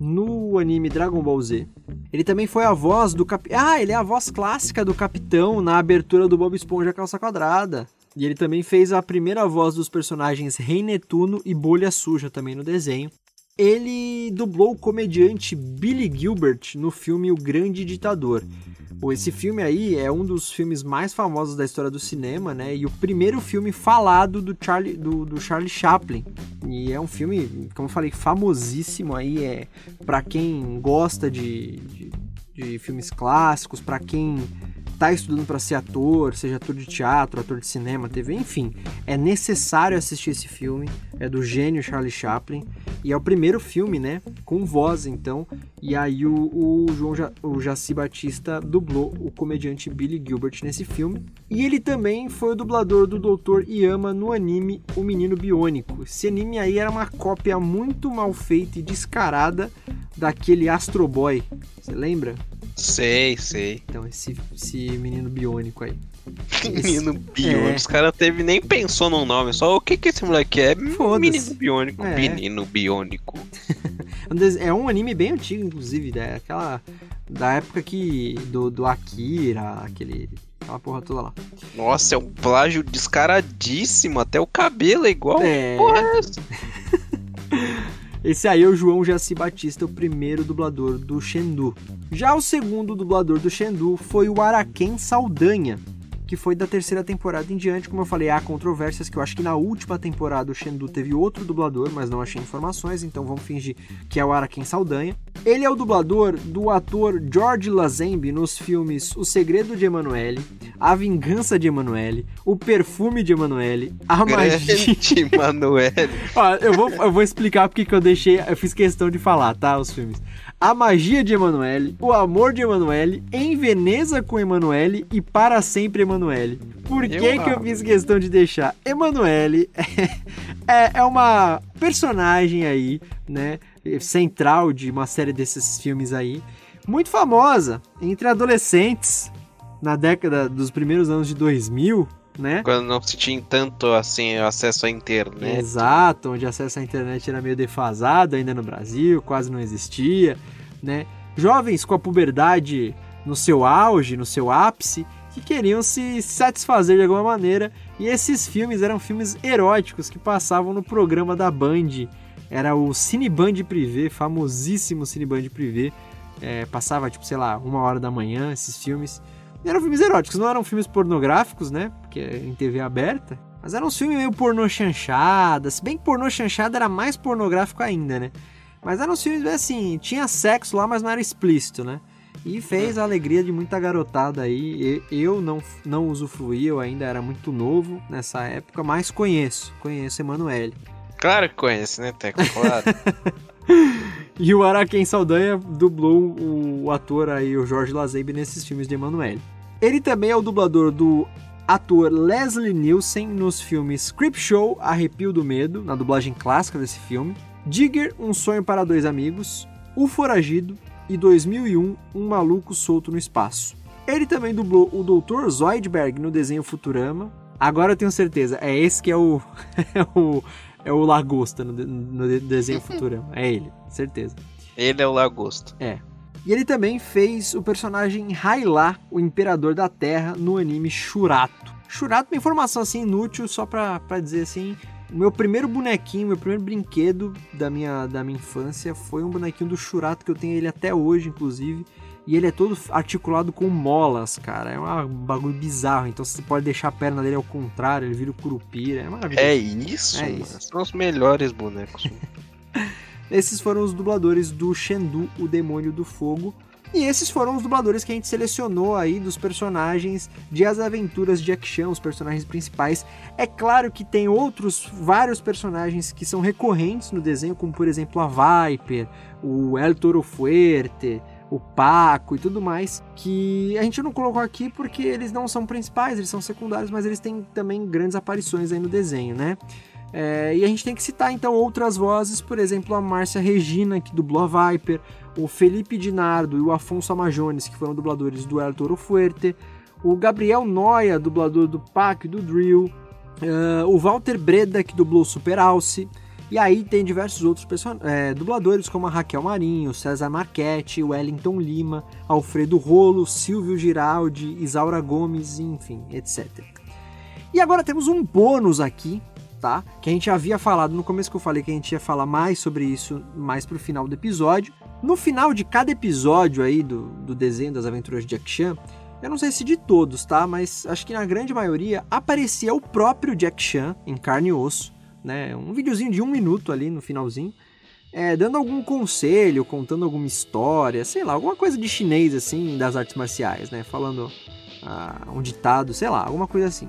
no anime Dragon Ball Z. Ele também foi a voz do cap... Ah, ele é a voz clássica do Capitão na abertura do Bob Esponja Calça Quadrada. E ele também fez a primeira voz dos personagens Rei Netuno e Bolha Suja também no desenho. Ele dublou o comediante Billy Gilbert no filme O Grande Ditador. Esse filme aí é um dos filmes mais famosos da história do cinema, né? E o primeiro filme falado do Charlie, do, do Charlie Chaplin. E é um filme, como eu falei, famosíssimo aí. É para quem gosta de, de, de filmes clássicos, para quem tá estudando para ser ator, seja ator de teatro, ator de cinema, TV, enfim, é necessário assistir esse filme. É do gênio Charlie Chaplin e é o primeiro filme, né, com voz, então. E aí o, o João ja, o Jaci Batista dublou o comediante Billy Gilbert nesse filme. E ele também foi o dublador do Dr. Yama no anime O Menino Biônico. Esse anime aí era uma cópia muito mal feita e descarada daquele Astro Boy. Você lembra? Sei, sei. Então, esse, esse menino biônico aí. menino biônico. É. Os caras teve nem pensou no nome, só o que que esse moleque é? Menino biônico. É. Menino biônico. é um anime bem antigo, inclusive, né? Aquela. Da época que. Do, do Akira, aquele. Aquela porra toda lá. Nossa, é um plágio descaradíssimo. Até o cabelo é igual. É. Porra é essa? Esse aí é o João Jaci Batista, o primeiro dublador do Shendu. Já o segundo dublador do Shendu foi o Araken Saldanha, que foi da terceira temporada em diante. Como eu falei, há controvérsias que eu acho que na última temporada o Shendu teve outro dublador, mas não achei informações, então vamos fingir que é o Araken Saldanha. Ele é o dublador do ator George Lazenby nos filmes O Segredo de Emanuele, A Vingança de Emanuele, O Perfume de Emanuele, A Magia de Emanuele. eu, vou, eu vou explicar porque que eu deixei, eu fiz questão de falar, tá, os filmes. A Magia de Emanuele, O Amor de Emanuele, Em Veneza com Emanuele e Para Sempre Emanuele. Por que, eu que eu fiz questão de deixar? Emanuele é, é uma personagem aí, né? Central de uma série desses filmes aí. Muito famosa entre adolescentes na década dos primeiros anos de 2000 né? Quando não se tinha tanto assim acesso à internet. Exato, onde acesso à internet era meio defasado ainda no Brasil, quase não existia, né? Jovens com a puberdade no seu auge, no seu ápice, que queriam se satisfazer de alguma maneira, e esses filmes eram filmes eróticos que passavam no programa da Band. Era o Cine Band Privé, famosíssimo Cine Band Privé. É, passava, tipo, sei lá, uma hora da manhã esses filmes. E eram filmes eróticos, não eram filmes pornográficos, né? Porque é em TV aberta. Mas eram uns filmes meio pornô chanchada. Se bem que pornô chanchada era mais pornográfico ainda, né? Mas eram uns filmes assim, tinha sexo lá, mas não era explícito, né? E fez a alegria de muita garotada aí. Eu não, não usufruí, eu ainda era muito novo nessa época, mas conheço, conheço Emanuele. Claro que conhece, né, Teco? Claro. e o Araquém Saldanha dublou o ator aí, o Jorge Lazenby, nesses filmes de Emanuele. Ele também é o dublador do ator Leslie Nielsen nos filmes Creepshow, Arrepio do Medo, na dublagem clássica desse filme, Digger, Um Sonho para Dois Amigos, O Foragido e 2001, Um Maluco Solto no Espaço. Ele também dublou o Dr. Zoidberg no desenho Futurama. Agora eu tenho certeza, é esse que é o, é o, é o Lagosta no, no desenho Futurama. É ele, certeza. Ele é o Lagosta. É. E ele também fez o personagem Hyla, o Imperador da Terra, no anime Shurato. Shurato, uma informação assim inútil, só pra, pra dizer assim, o meu primeiro bonequinho, meu primeiro brinquedo da minha, da minha infância foi um bonequinho do Churato, que eu tenho ele até hoje, inclusive. E ele é todo articulado com molas, cara. É um bagulho bizarro. Então você pode deixar a perna dele ao contrário, ele vira o curupira. É maravilhoso. É isso? É isso. São os melhores bonecos. Esses foram os dubladores do Shendu, o Demônio do Fogo. E esses foram os dubladores que a gente selecionou aí dos personagens de As Aventuras de Jack Chan, os personagens principais. É claro que tem outros vários personagens que são recorrentes no desenho, como por exemplo a Viper, o El Toro Fuerte, o Paco e tudo mais, que a gente não colocou aqui porque eles não são principais, eles são secundários, mas eles têm também grandes aparições aí no desenho, né? É, e a gente tem que citar então outras vozes, por exemplo, a Márcia Regina, que dublou a Viper, o Felipe Dinardo e o Afonso Amajones, que foram dubladores do El Toro Fuerte, o Gabriel Noia, dublador do Pac e do Drill, uh, o Walter Breda, que dublou Super Alce, e aí tem diversos outros é, dubladores, como a Raquel Marinho, César Marchetti, Wellington Lima, Alfredo Rolo, Silvio Giraldi, Isaura Gomes, enfim, etc. E agora temos um bônus aqui, tá? Que a gente havia falado no começo que eu falei que a gente ia falar mais sobre isso mais pro final do episódio. No final de cada episódio aí do, do desenho das aventuras de Jack Chan, eu não sei se de todos, tá? Mas acho que na grande maioria aparecia o próprio Jack Chan em carne e osso, né? Um videozinho de um minuto ali no finalzinho. É, dando algum conselho, contando alguma história, sei lá, alguma coisa de chinês assim, das artes marciais, né? Falando ah, um ditado, sei lá, alguma coisa assim.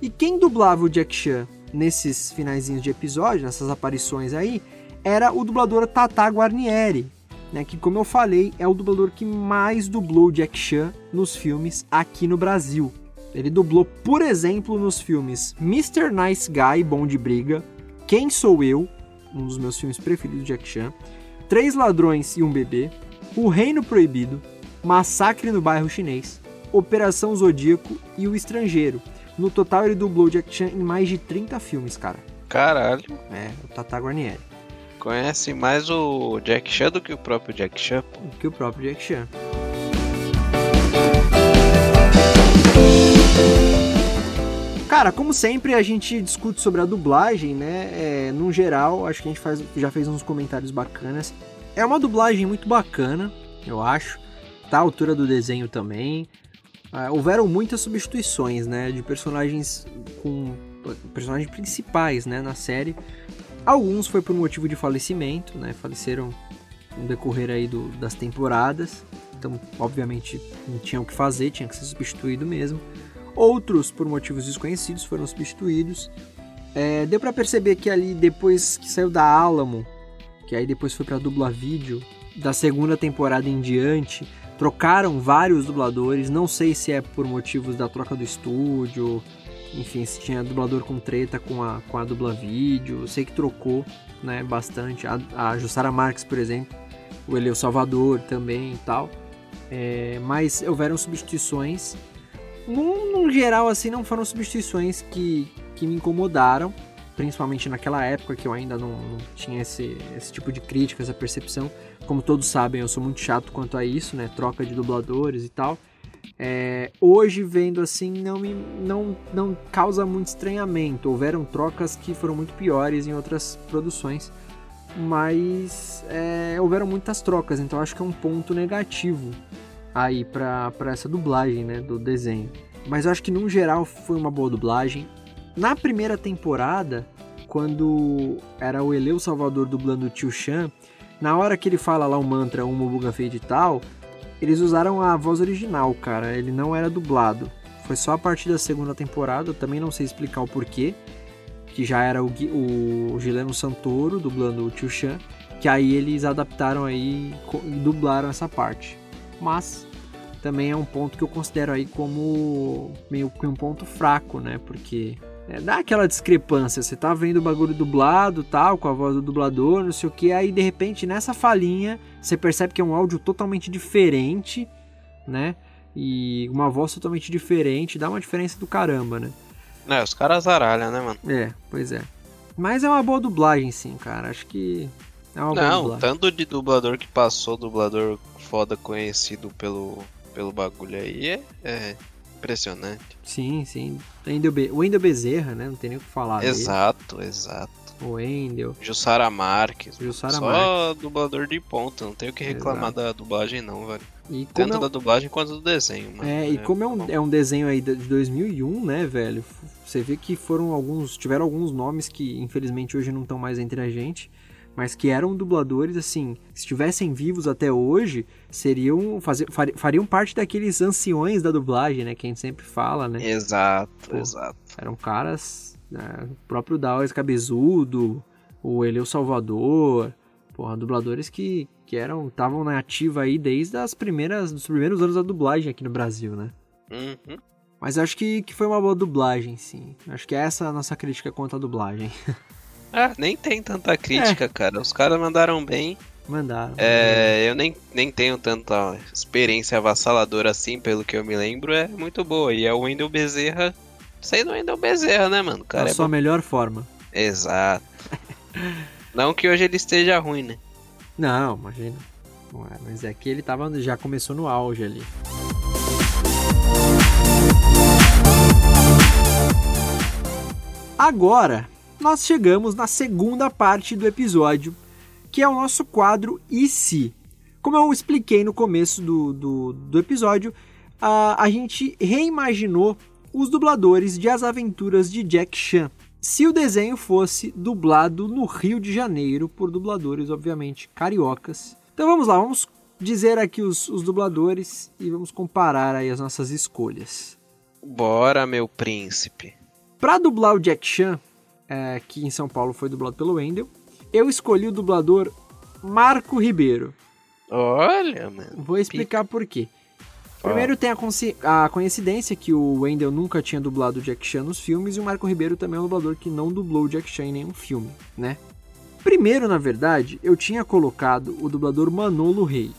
E quem dublava o Jack Chan nesses finaizinhos de episódio, nessas aparições aí, era o dublador Tata Guarnieri, né, que como eu falei, é o dublador que mais dublou Jack Chan nos filmes aqui no Brasil. Ele dublou, por exemplo, nos filmes Mr. Nice Guy, Bom de Briga, Quem Sou Eu, um dos meus filmes preferidos de Jack Chan, Três Ladrões e um Bebê, O Reino Proibido, Massacre no Bairro Chinês, Operação Zodíaco e O Estrangeiro, no total, ele dublou Jack Chan em mais de 30 filmes, cara. Caralho. É, o Tata Guarnieri. Conhece mais o Jack Chan do que o próprio Jack Chan? Do que o próprio Jack Chan. Cara, como sempre, a gente discute sobre a dublagem, né? É, no geral, acho que a gente faz, já fez uns comentários bacanas. É uma dublagem muito bacana, eu acho. Tá a altura do desenho também. Uh, houveram muitas substituições, né, de personagens com personagens principais, né, na série. Alguns foi por motivo de falecimento, né, faleceram no decorrer aí do, das temporadas. Então, obviamente, não tinha o que fazer, tinha que ser substituído mesmo. Outros, por motivos desconhecidos, foram substituídos. É, deu para perceber que ali, depois que saiu da Alamo, que aí depois foi para dubla vídeo, da segunda temporada em diante, trocaram vários dubladores, não sei se é por motivos da troca do estúdio, enfim, se tinha dublador com treta com a, com a dubla vídeo, sei que trocou, né, bastante, a, a Jussara Marques, por exemplo, o Eleu Salvador também e tal, é, mas houveram substituições, No, no geral, assim, não foram substituições que, que me incomodaram, principalmente naquela época que eu ainda não, não tinha esse, esse tipo de crítica, essa percepção. Como todos sabem, eu sou muito chato quanto a isso, né? Troca de dubladores e tal. É, hoje, vendo assim, não me não, não causa muito estranhamento. Houveram trocas que foram muito piores em outras produções, mas é, houveram muitas trocas, então acho que é um ponto negativo aí para essa dublagem né, do desenho. Mas eu acho que, no geral, foi uma boa dublagem. Na primeira temporada, quando era o Eleu Salvador dublando o Tio Chan, na hora que ele fala lá o mantra Uma Buga Fade e tal, eles usaram a voz original, cara. Ele não era dublado. Foi só a partir da segunda temporada, também não sei explicar o porquê. Que já era o, o Gileno Santoro dublando o Tio Chan. Que aí eles adaptaram aí e dublaram essa parte. Mas também é um ponto que eu considero aí como meio que um ponto fraco, né? Porque é, dá aquela discrepância. Você tá vendo o bagulho dublado, tal, com a voz do dublador, não sei o que, aí de repente nessa falinha você percebe que é um áudio totalmente diferente, né? E uma voz totalmente diferente, dá uma diferença do caramba, né? É, os caras zaralham, né, mano? É, pois é. Mas é uma boa dublagem, sim, cara. Acho que é uma boa Não, dublagem. tanto de dublador que passou, dublador foda conhecido pelo, pelo bagulho aí, é, é impressionante. Sim, sim. Wendel Be... O Wendel Bezerra, né? Não tem nem o que falar dele. Exato, exato. O Wendel. Jussara Marques. Jussara Só Marques. dublador de ponta, não tenho o que reclamar Exato. da dublagem não, velho. E Tanto é um- da dublagem quanto do desenho, mano. É, e como é um, é um desenho aí de 2001, né, velho? Você vê que foram alguns. Tiveram alguns nomes que infelizmente hoje não estão mais entre a gente, mas que eram dubladores, assim, se estivessem vivos até hoje, seriam. Fazer, fari- fariam parte daqueles anciões da dublagem, né? Que a gente sempre fala, né? Exato, Pô. exato. Eram caras. né, o próprio Dawes Cabezudo, o Eleu Salvador, porra, dubladores que, que eram. estavam na ativa aí desde as primeiras. dos primeiros anos da dublagem aqui no Brasil, né? Uhum. Mas acho que, que foi uma boa dublagem, sim. Acho que essa é a nossa crítica quanto à dublagem. Ah, nem tem tanta crítica, cara. Os caras mandaram bem. Mandaram. É, eu nem, nem tenho tanta experiência avassaladora assim, pelo que eu me lembro, é muito boa. E é o Wendel Bezerra sendo o Wendel Bezerra, né, mano? Cara é sua bom. melhor forma. Exato. Não que hoje ele esteja ruim, né? Não, imagina. Não é, mas é que ele tava, já começou no auge ali. Agora, nós chegamos na segunda parte do episódio, que é o nosso quadro E se? Como eu expliquei no começo do, do, do episódio, a, a gente reimaginou os dubladores de As Aventuras de Jack Chan. Se o desenho fosse dublado no Rio de Janeiro por dubladores, obviamente, cariocas. Então vamos lá, vamos dizer aqui os, os dubladores e vamos comparar aí as nossas escolhas. Bora, meu príncipe. Para dublar o Jack Chan, é, que em São Paulo foi dublado pelo Wendel, eu escolhi o dublador Marco Ribeiro. Olha, mano. Vou explicar por quê. Primeiro tem a, a coincidência que o Wendell nunca tinha dublado o Jack Chan nos filmes e o Marco Ribeiro também é um dublador que não dublou o Jack Chan em nenhum filme, né? Primeiro, na verdade, eu tinha colocado o dublador Manolo Rey.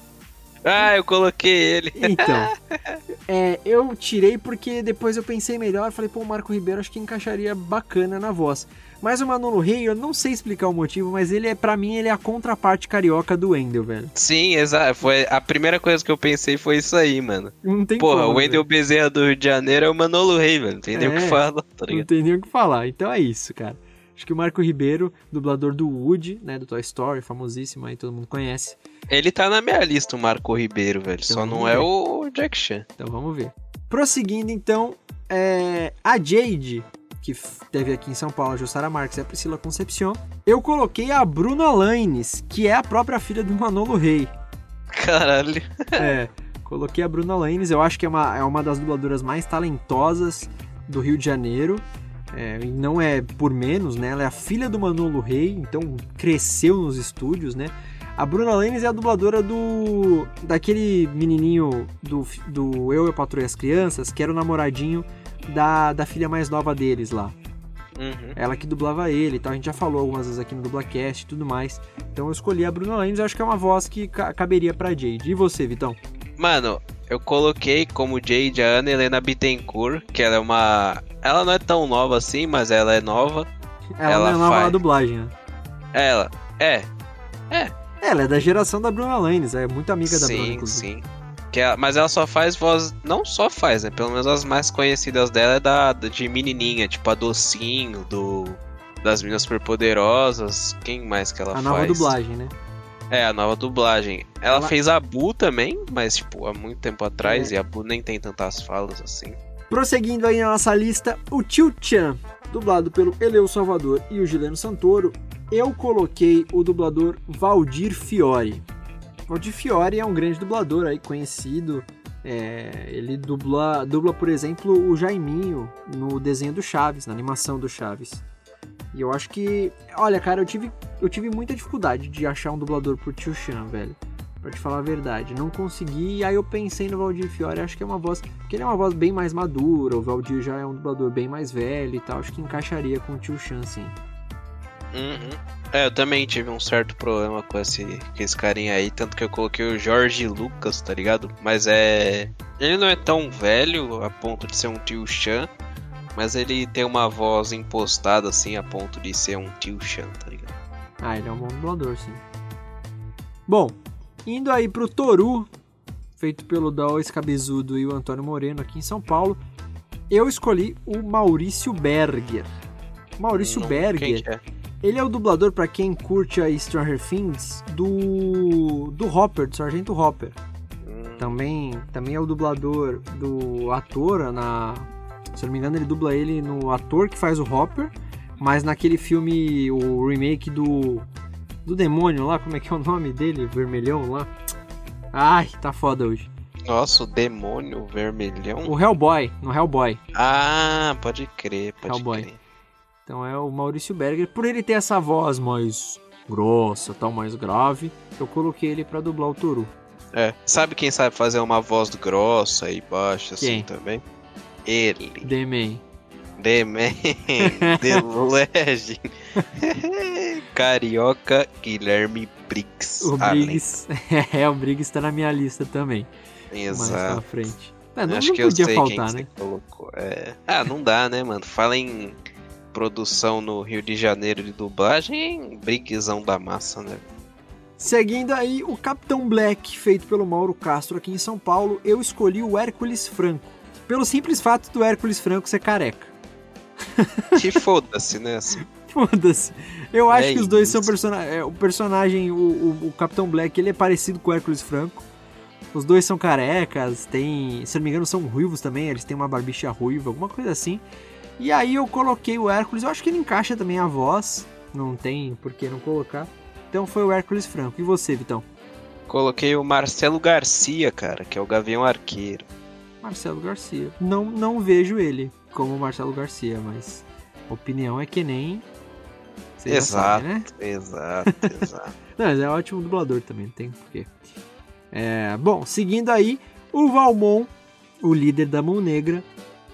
Ah, eu coloquei ele. Então, é, eu tirei porque depois eu pensei melhor, falei, pô, o Marco Ribeiro acho que encaixaria bacana na voz. Mas o Manolo Rey, eu não sei explicar o motivo, mas ele é, para mim, ele é a contraparte carioca do Wendell, velho. Sim, exato. Foi a primeira coisa que eu pensei foi isso aí, mano. Não tem Porra, como, o Wendel Bezerra do Rio de Janeiro é o Manolo Rey, velho. Não tem nem o É. que falar, tá Não ligado? tem nem o que falar. Então é isso, cara. Acho que o Marco Ribeiro, dublador do Woody, né, do Toy Story, famosíssimo aí, todo mundo conhece. Ele tá na minha lista, o Marco Ribeiro, velho. Então Só não é ver. o Jack Chan. Então vamos ver. Prosseguindo, então, é, a Jade, que teve aqui em São Paulo, a Jussara Marques e a Priscila Concepcion, eu coloquei a Bruna Lanes, que é a própria filha do Manolo Rey. Caralho. É, coloquei a Bruna Lanes, eu acho que é uma, é uma das dubladoras mais talentosas do Rio de Janeiro. É, e não é por menos, né? Ela é a filha do Manolo Rey, então cresceu nos estúdios, né? A Bruna Lanes é a dubladora do. daquele menininho do, do Eu e a Patroa e as Crianças, que era o namoradinho da, da filha mais nova deles lá. Uhum. Ela que dublava ele e tal. A gente já falou algumas vezes aqui no Dublacast e tudo mais. Então eu escolhi a Bruna Lanes, eu acho que é uma voz que ca- caberia pra Jade. E você, Vitão? Mano, eu coloquei como Jade a Ana Helena Bittencourt, que ela é uma. Ela não é tão nova assim, mas ela é nova. Ela, ela não é nova faz... na dublagem, né? Ela, é. É. Ela é da geração da Bruna Lanes, é muito amiga da sim, Bruna, inclusive. Sim, que ela, Mas ela só faz voz. Não só faz, né? Pelo menos as mais conhecidas dela é da, de menininha, tipo a Docinho, do. Das Minas Superpoderosas. Quem mais que ela a faz? A nova dublagem, né? É, a nova dublagem. Ela, ela, fez a Bu também, mas, tipo, há muito tempo atrás, é. e a Bu nem tem tantas falas assim. Prosseguindo aí na nossa lista, o Tio Chan, dublado pelo Eleu Salvador e o Gileno Santoro, eu coloquei o dublador Valdir Fiore. Valdir Fiore é um grande dublador aí, conhecido. É, ele dubla, dubla, por exemplo, o Jaiminho no desenho do Chaves, na animação do Chaves. E eu acho que. Olha, cara, eu tive, eu tive muita dificuldade de achar um dublador pro Tio Chan, velho. Pra te falar a verdade. Não consegui, e aí eu pensei no Valdir Fiore, acho que é uma voz. Porque ele é uma voz bem mais madura, o Valdir já é um dublador bem mais velho e tal. Acho que encaixaria com o Tio Chan, sim. Uhum. É, eu também tive um certo problema com esse, com esse carinha aí, tanto que eu coloquei o Jorge Lucas, tá ligado? Mas é. Ele não é tão velho a ponto de ser um tio Chan, mas ele tem uma voz impostada assim a ponto de ser um tio Chan, tá ligado? Ah, ele é um bom dublador, sim. Bom, indo aí pro Toru, feito pelo Dal Cabezudo e o Antônio Moreno aqui em São Paulo, eu escolhi o Maurício Berger. Maurício não, Berger. É? Ele é o dublador para quem curte a Stranger Things do do Hopper, do Sargento Hopper. Hum. Também, também é o dublador do ator na se eu não me engano, ele dubla ele no ator que faz o Hopper, mas naquele filme, o remake do. Do demônio lá, como é que é o nome dele? Vermelhão lá. Ai, tá foda hoje. Nossa, o demônio vermelhão. O Hellboy, no Hellboy. Ah, pode crer, pode Hellboy. crer. Então é o Maurício Berger, por ele ter essa voz mais grossa, tal, mais grave, eu coloquei ele para dublar o Toru. É, sabe quem sabe fazer uma voz grossa e baixa assim também? Ele. The Man. The Man. The Legend. Carioca Guilherme Briggs. O Briggs. é, o Briggs tá na minha lista também. Exato. Mais pra frente. É, não, Acho não que podia eu sei faltar, quem né? Colocou. É... Ah, não dá, né, mano? Fala em produção no Rio de Janeiro de dublagem, Briggsão da massa, né? Seguindo aí, o Capitão Black, feito pelo Mauro Castro aqui em São Paulo, eu escolhi o Hércules Franco pelo simples fato do Hércules Franco ser careca. Que foda-se, né? Assim. Foda-se. Eu acho é que os dois isso. são personagens. É, o personagem, o, o, o, Capitão Black, ele é parecido com o Hércules Franco. Os dois são carecas, tem. Se não me engano, são ruivos também, eles têm uma barbicha ruiva, alguma coisa assim. E aí eu coloquei o Hércules, eu acho que ele encaixa também a voz. Não tem por que não colocar. Então foi o Hércules Franco. E você, Vitão? Coloquei o Marcelo Garcia, cara, que é o Gavião Arqueiro. Marcelo Garcia. Não, não vejo ele como Marcelo Garcia, mas opinião é que nem. Exato, sabe, né? exato, exato. não, mas é ótimo dublador também, não tem porquê. É, bom, seguindo aí, o Valmon, o líder da Mão Negra,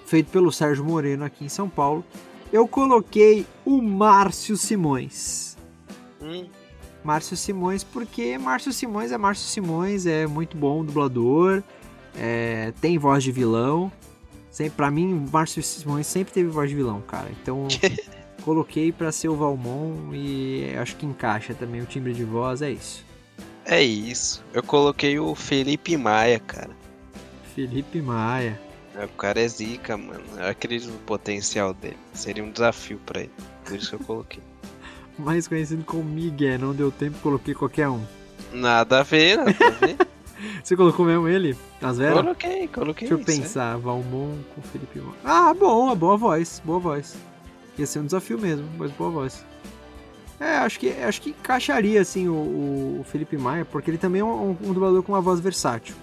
feito pelo Sérgio Moreno aqui em São Paulo. Eu coloquei o Márcio Simões. Hum. Márcio Simões, porque Márcio Simões é Márcio Simões, é muito bom dublador. É, tem voz de vilão. Sempre, pra mim, Márcio Simões sempre teve voz de vilão, cara. Então, coloquei para ser o Valmon e acho que encaixa também o timbre de voz, é isso. É isso. Eu coloquei o Felipe Maia, cara. Felipe Maia. É, o cara é zica, mano. Eu acredito no potencial dele. Seria um desafio para ele. Por isso que eu coloquei. Mais conhecido como Miguel, não deu tempo, coloquei qualquer um. Nada a ver, nada a ver. Você colocou mesmo ele? As veras? Coloquei, coloquei. Deixa eu pensar, é. Valmon com Felipe Maia. Ah, bom, boa voz, boa voz. Ia ser um desafio mesmo, mas boa voz. É, acho que, acho que encaixaria, assim, o, o Felipe Maia, porque ele também é um, um dublador com uma voz versátil.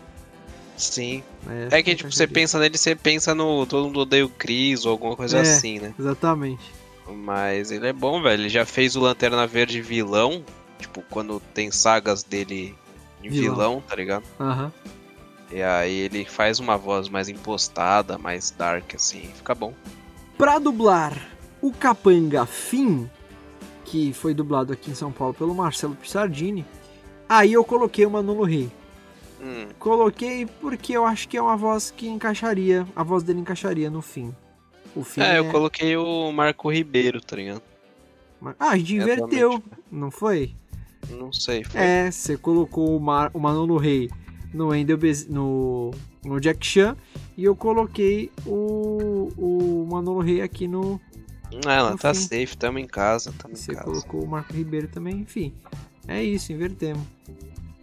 Sim. É, é que, tipo, você pensa nele, você pensa no Todo Mundo Odeia o Cris ou alguma coisa é, assim, né? Exatamente. Mas ele é bom, velho. Ele já fez o Lanterna Verde vilão. Tipo, quando tem sagas dele de vilão, vilão tá ligado? Aham. Uhum. E aí ele faz uma voz mais impostada, mais dark, assim, fica bom. Pra dublar o Capanga Fim, que foi dublado aqui em São Paulo pelo Marcelo Pissardini, aí eu coloquei o Manolo Rey. Hum. Coloquei porque eu acho que é uma voz que encaixaria, a voz dele encaixaria no fim. O fim É, eu coloquei o Marco Ribeiro, tá ligado? Ah, a gente inverteu, Exatamente. não foi? Não sei. Foi. É, você colocou o, Mar o Manolo Rey no, Wendell Bez no, no Jack Chan e eu coloquei o, o Manolo Rey aqui no. Ah, ela no tá fim. safe, tamo em casa, tamo em Você casa. colocou o Marco Ribeiro também, enfim. É isso, invertemos.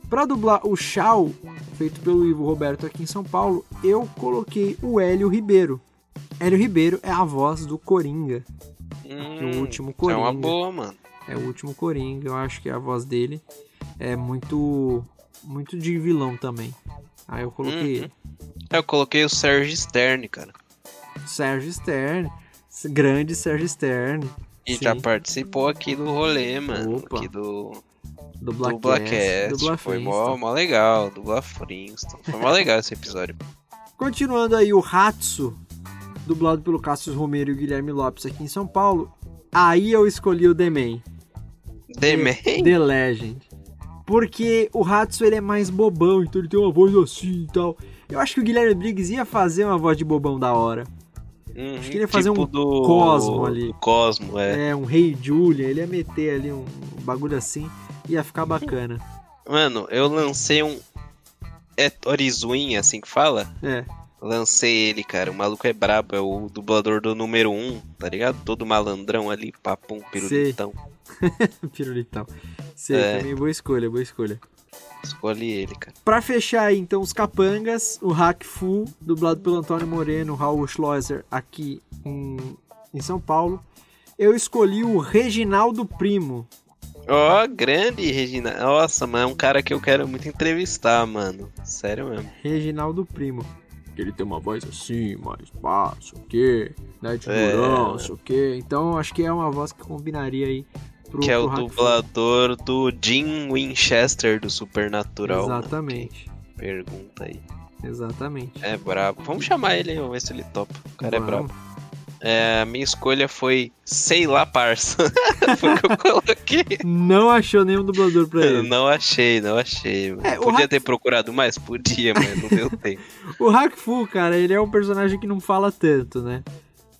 Pra dublar o Shao, feito pelo Ivo Roberto aqui em São Paulo, eu coloquei o Hélio Ribeiro. Hélio Ribeiro é a voz do Coringa. Hum, o último É Coringa. uma boa, mano. É o último Coringa, eu acho que a voz dele é muito muito de vilão também. Aí eu coloquei Uhum. ele. Eu coloquei o Sérgio Stern, cara. Sérgio Stern, grande Sérgio Stern, E já participou aqui do rolê, mano. Opa. Aqui do, do do Black do Black Foi mó, mó legal, do Bla Flintstone. Foi mó legal esse episódio. Continuando aí o Hatsu, dublado pelo Cassius Romero e o Guilherme Lopes aqui em São Paulo. Aí eu escolhi o The Man. The Man? The Legend. Porque o Hatsu ele é mais bobão, então ele tem uma voz assim e tal. Eu acho que o Guilherme Briggs ia fazer uma voz de bobão da hora. Uhum, Acho que ele ia fazer tipo um do Cosmo ali. do Cosmo, é. É, um Rei Julia, ele ia meter ali um bagulho assim, ia ficar bacana. Mano, eu lancei um. É Orizuin, assim que fala? É, Lancei ele, cara. O maluco é brabo, é o dublador do número 1, um, tá ligado? Todo malandrão ali, papum, pirulitão. pirulitão. Sei, É. também boa escolha, boa escolha. Escolhi ele, cara. Pra fechar aí, então, os capangas, o Hack Fu, dublado pelo Antônio Moreno, Raul Schleuser, aqui em, em São Paulo. Eu escolhi o Reginaldo Primo. Ó, grande Regina. Nossa, mano, é um cara que eu quero muito entrevistar, mano. Sério mesmo. Reginaldo Primo. Que ele tem uma voz assim, mais baixo, o quê? Né, de É. segurança, o quê? Então, acho que é uma voz que combinaria aí pro, que é o dublador do Jim Winchester do Supernatural. Exatamente, Pergunta aí. exatamente. É brabo. Vamos chamar ele aí, vamos ver se ele topa. O cara Vamos. é brabo. É, a minha escolha foi Sei lá, parça. foi o que eu coloquei. Não achou nenhum dublador pra ele. não achei, não achei. É, Podia ter procurado mais? Podia, mas não deu tempo. O Hack Fu, cara, ele é um personagem que não fala tanto, né?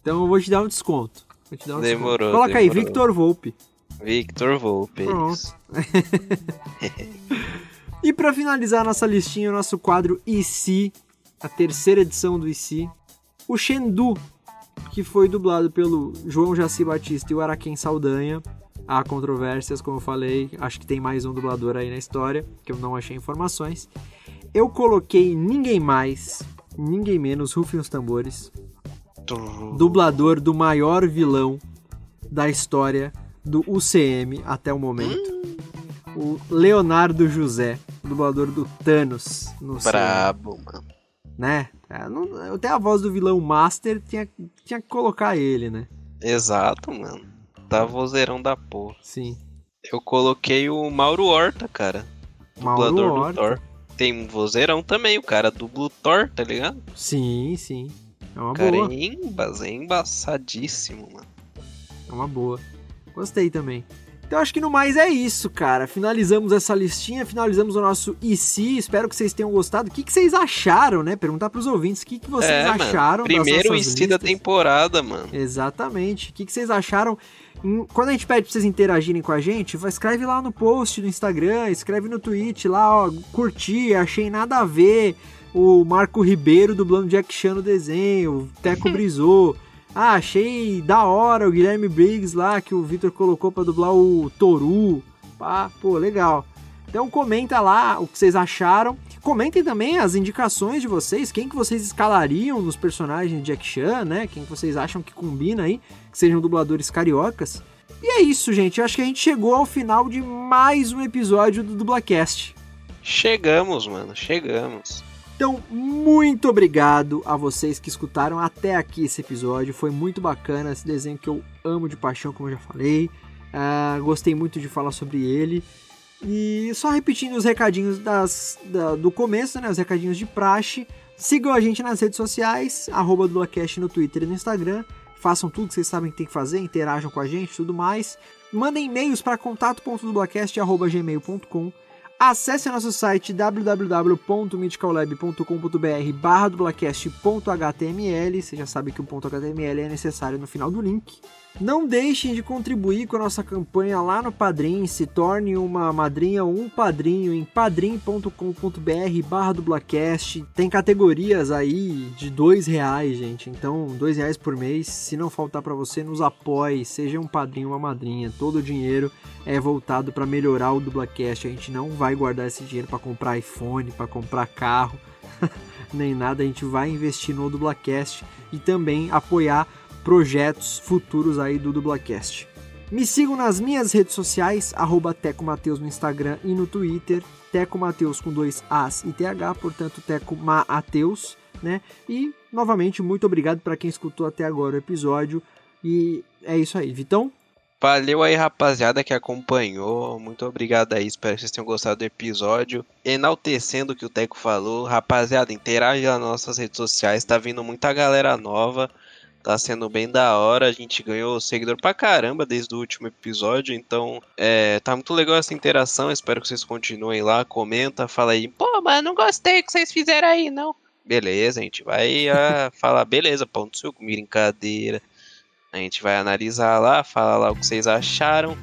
Então eu vou te dar um desconto. Vou te dar um Demorou, desconto. Coloca aí, demorou. Victor Volpe. Victor Volpe. Pronto. E pra finalizar a nossa listinha, o nosso quadro IC, a terceira edição do IC, o Shendu, que foi dublado pelo João Jaci Batista e o Araquém Saldanha. Há controvérsias, como eu falei, acho que tem mais um dublador aí na história, que eu não achei informações. Eu coloquei ninguém mais, ninguém menos, rufem os tambores, dublador do maior vilão da história do UCM até o momento. O Leonardo José, dublador do Thanos no UCM, Brabo, mano. né? É, não- até a voz do vilão Master tinha, tinha que colocar ele, né? Exato, mano. Tá vozeirão da porra. Sim. Eu coloquei o Mauro Horta, cara. Mauro Dublador Horta. do Thor. Tem um vozeirão também, o cara dubla o Thor, tá ligado? Sim, sim. É uma O cara boa. é, embas, é embaçadíssimo, mano. É uma boa. Gostei também. Então acho que no mais é isso, cara. Finalizamos essa listinha, finalizamos o nosso IC. Espero que vocês tenham gostado. O que, que vocês acharam, né? Perguntar pros ouvintes o que, que vocês é, acharam mano. Primeiro IC da temporada, mano. Exatamente. O que, que vocês acharam? Quando a gente pede pra vocês interagirem com a gente, escreve lá no post do Instagram, escreve no tweet lá, ó, curti, achei nada a ver. O Marco Ribeiro dublando Jack Chan no desenho, o Teco Brisou. Ah, achei da hora o Guilherme Briggs lá que o Vitor colocou pra dublar o Toru. Pá, pô, legal. Então comenta lá o que vocês acharam. Comentem também as indicações de vocês, quem que vocês escalariam nos personagens de Jack Chan, né? Quem que vocês acham que combina aí, que sejam dubladores cariocas. E é isso, gente. Eu acho que a gente chegou ao final de mais um episódio do Dublacast. Chegamos, mano. Chegamos. Então, muito obrigado a vocês que escutaram até aqui esse episódio. Foi muito bacana esse desenho que eu amo de paixão, como eu já falei. Ah, gostei muito de falar sobre ele. E só repetindo os recadinhos das, da- do começo, né? Os recadinhos de praxe. Sigam a gente nas redes sociais, arroba no Twitter e no Instagram. Façam tudo que vocês sabem que tem que fazer, interajam com a gente tudo mais. Mandem e-mails para contato.dublacast.gmail.com. Acesse nosso site www.mythicallab.com.br barra dublacast.html. Você já sabe que o .html é necessário no final do link. Não deixem de contribuir com a nossa campanha lá no Padrim. Se torne uma madrinha ou um padrinho em padrim.com.br barra dublacast. Tem categorias aí de dois reais, gente. Então, dois reais por mês. Se não faltar para você, nos apoie. Seja um padrinho ou uma madrinha. Todo o dinheiro é voltado para melhorar o dublacast. A gente não vai guardar esse dinheiro para comprar iPhone, para comprar carro, nem nada. A gente vai investir no dublacast e também apoiar projetos futuros aí do Dublacast. Me sigam nas minhas redes sociais, arroba Teco Mateus no Instagram e no Twitter, Teco Mateus com dois As e TH, portanto Teco Mateus, né? E, novamente, muito obrigado para quem escutou até agora o episódio. E é isso aí, Vitão. Valeu aí, rapaziada, que acompanhou. Muito obrigado aí. Espero que vocês tenham gostado do episódio. Enaltecendo o que o Teco falou. Rapaziada, interage nas nossas redes sociais. Tá vindo muita galera nova. Tá sendo bem da hora, a gente ganhou seguidor pra caramba desde o último episódio, então é, tá muito legal essa interação, espero que vocês continuem lá, comenta, fala aí, pô, mas não gostei que vocês fizeram aí, não. Beleza, a gente vai uh, falar, beleza, ponto seu, brincadeira. A gente vai analisar lá, falar lá o que vocês acharam.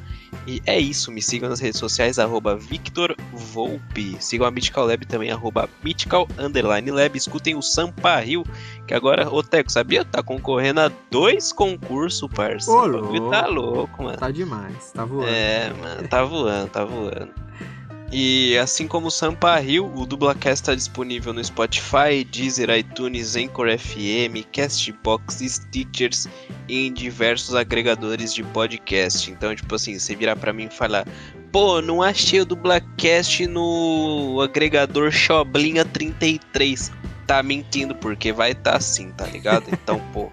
E é isso, me sigam nas redes sociais, arroba Victor Volpe. Sigam a Mythical Lab também, arroba Mythical Underline Lab. Escutem o Sampa Rio, que agora, ô Teco, sabia? Tá concorrendo a dois concursos, parça. Ô, O bagulho tá louco, mano. Tá demais, tá voando. É, mano, tá voando, tá voando. E assim como o Sampa Rio, o Dublacast está disponível no Spotify, Deezer, iTunes, Anchor FM, Castbox, Stitchers e em diversos agregadores de podcast. Então, tipo assim, você virar pra mim e falar: Pô, não achei o Dublacast no agregador Xoblinha 33. Tá mentindo, porque vai tá assim, tá ligado? Então, pô,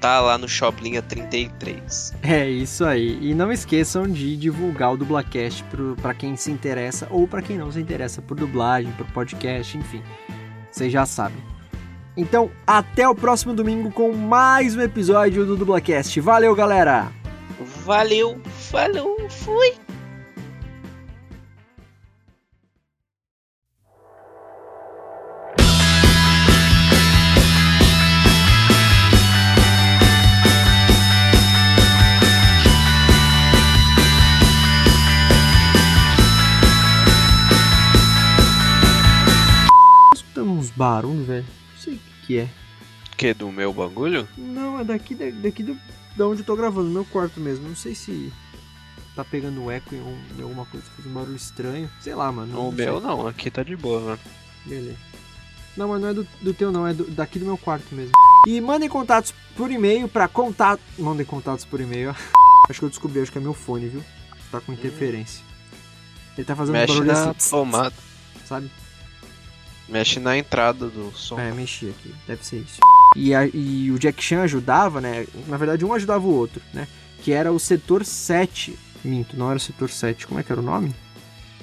tá lá no Shoplinha 33. É isso aí. E não esqueçam de divulgar o Dublacast para quem se interessa ou para quem não se interessa por dublagem, por podcast, enfim. Vocês já sabem. Então, até o próximo domingo com mais um episódio do Dublacast. Valeu, galera! Valeu, falou, fui! Não sei o que, que é. Que do meu bagulho? Não, é daqui, da- daqui do, da onde eu tô gravando, no meu quarto mesmo. Não sei se tá pegando eco em, um- em alguma coisa, faz um barulho estranho. Sei lá, mano. o não sei. meu não, aqui tá de boa, mano. Beleza. Não, mas não é do, do teu não, é do- daqui do meu quarto mesmo. E mandem contatos por e-mail pra contato... Mandem contatos por e-mail. acho que eu descobri, acho que é meu fone, viu? Tá com interferência. Ele tá fazendo um Mexe barulho na assim, tomada, sabe? Mexe na entrada do som. É, mexi aqui, deve ser isso. E, a- e o Jack Chan ajudava, né? Na verdade, um ajudava o outro, né? Que era o setor 7. Minto, não era o setor 7. Como é que era o nome?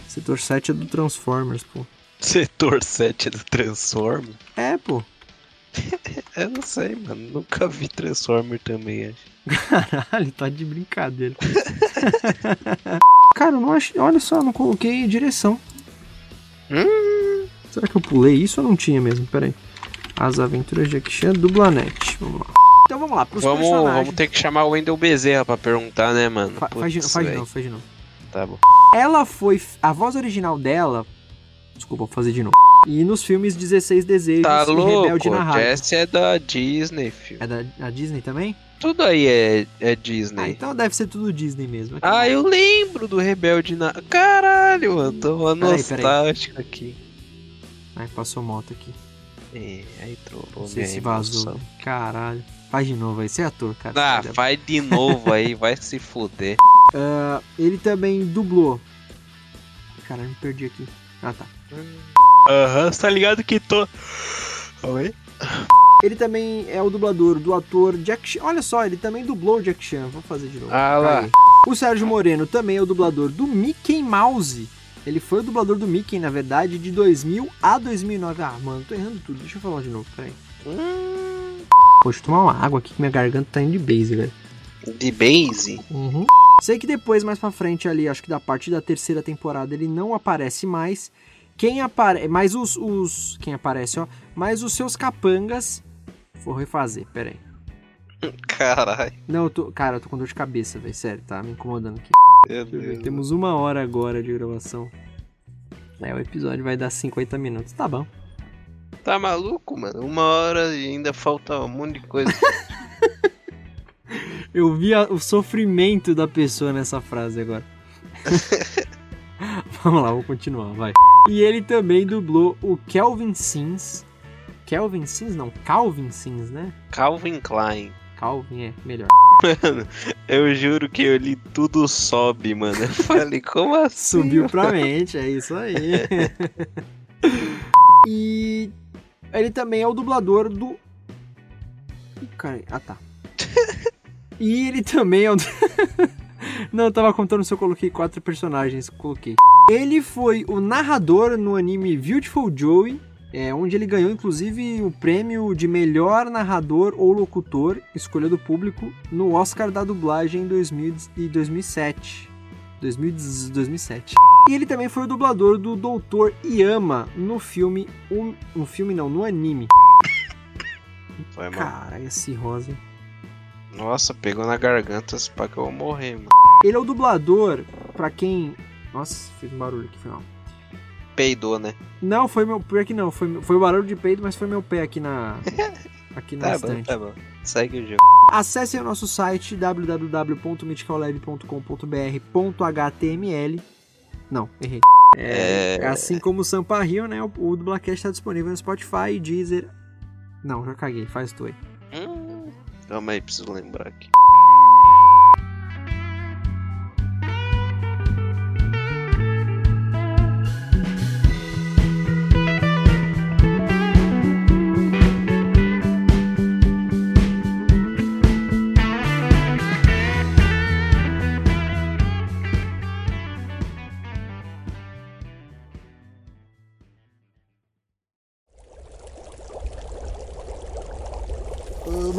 Setor 7 é do Transformers, pô. Setor 7 do Transformer? É, pô. Eu não sei, mano. Nunca vi Transformer também, acho. Caralho, tá de brincadeira. Cara, eu não achei. Olha só, não coloquei direção. Hum, Será que eu pulei isso ou não tinha mesmo? Pera aí. As Aventuras de Jack Chan Dublanet. Vamos lá. Então vamos lá, pros vamos, personagens. vamos ter que chamar o Wendel Bezerra pra perguntar, né, mano? Fa- faz, de, faz de novo, faz de novo. Tá bom. Ela foi. A voz original dela. Desculpa, vou fazer de novo. E nos filmes 16 Desejos Tá e Rebelde louco? na Rádio. É da Disney, filho. É da, da Disney também? Tudo aí é, é Ah, Disney. então deve ser tudo Disney mesmo. Aqui. Ah, eu lembro do Rebelde na. Caralho, mano. Tô uma Peraí, peraí. nostálgica aqui. Ai, passou moto aqui. É, aí trocou Não sei minha se vazou. emoção. Caralho. Faz de novo aí. Você é ator, cara. Ah, Você é- faz de novo aí, vai se fuder. Ah, ele também dublou. Caralho, me perdi aqui. Ah, tá. Aham, tá ligado que tô. Oi? Ele também é o dublador do ator Jack Chan. Olha só, ele também dublou o Jack Chan. Vou fazer de novo. Ah lá. O Sérgio Moreno também é o dublador do Mickey Mouse. Ele foi o dublador do Mickey, na verdade, de 2000 a 2009. Ah, mano, tô errando tudo. Deixa eu falar de novo, peraí. Hum, Poxa, tomar uma água aqui que minha garganta tá indo de base, velho. de base? Uhum. Sei que depois, mais pra frente ali, acho que da parte da terceira temporada, ele não aparece mais. Quem aparece. Mas os, os. Quem aparece, ó. Mas os seus capangas. Vou refazer, pera aí. Caralho. Não, eu tô. Cara, eu tô com dor de cabeça, velho. Sério, tá me incomodando aqui. Temos uma hora agora de gravação. É, o episódio vai dar 50 minutos. Tá bom. Tá maluco, mano? Uma hora e ainda falta um monte de coisa. Eu vi a- o sofrimento da pessoa nessa frase agora. Vamos lá, vou continuar, vai. E ele também dublou o Kelvin Sims. Kelvin Sims? Não, Calvin Sims, né? Calvin Klein. Calvin é melhor. Mano, eu juro que eu li tudo sobe, mano. Eu falei, como assim? Subiu pra mente, é isso aí. e ele também é o dublador do. Cara, ah tá. E ele também é o. Não, eu tava contando se eu coloquei quatro personagens. Coloquei. Ele foi o narrador no anime Beautiful Joey, é, onde ele ganhou inclusive o prêmio de melhor narrador ou locutor, escolha do público, no Oscar da dublagem em 2000 e 2007. 2000 2007. E ele também foi o dublador do Dr. Yama no filme. Um, no filme não, no anime. Foi, mano. Cara, esse rosa. Nossa, pegou na garganta, se pá que eu vou morrer, mano. Ele é o dublador, pra quem. Nossa, fez um barulho aqui, foi mal. Peidou, né? Não, foi meu. Pior que não, foi, foi o barulho de peido, mas foi meu pé aqui na. Aqui na Tá bom, estante. tá bom. Segue o jogo. Acesse o nosso site www.mythicallab.com.br.html. Não, errei. É, É. Assim como o Sampa Rio, né? O, o Dublacast está disponível no Spotify, Deezer. Não, já caguei, faz tu aí. Hum, calma aí, preciso lembrar aqui.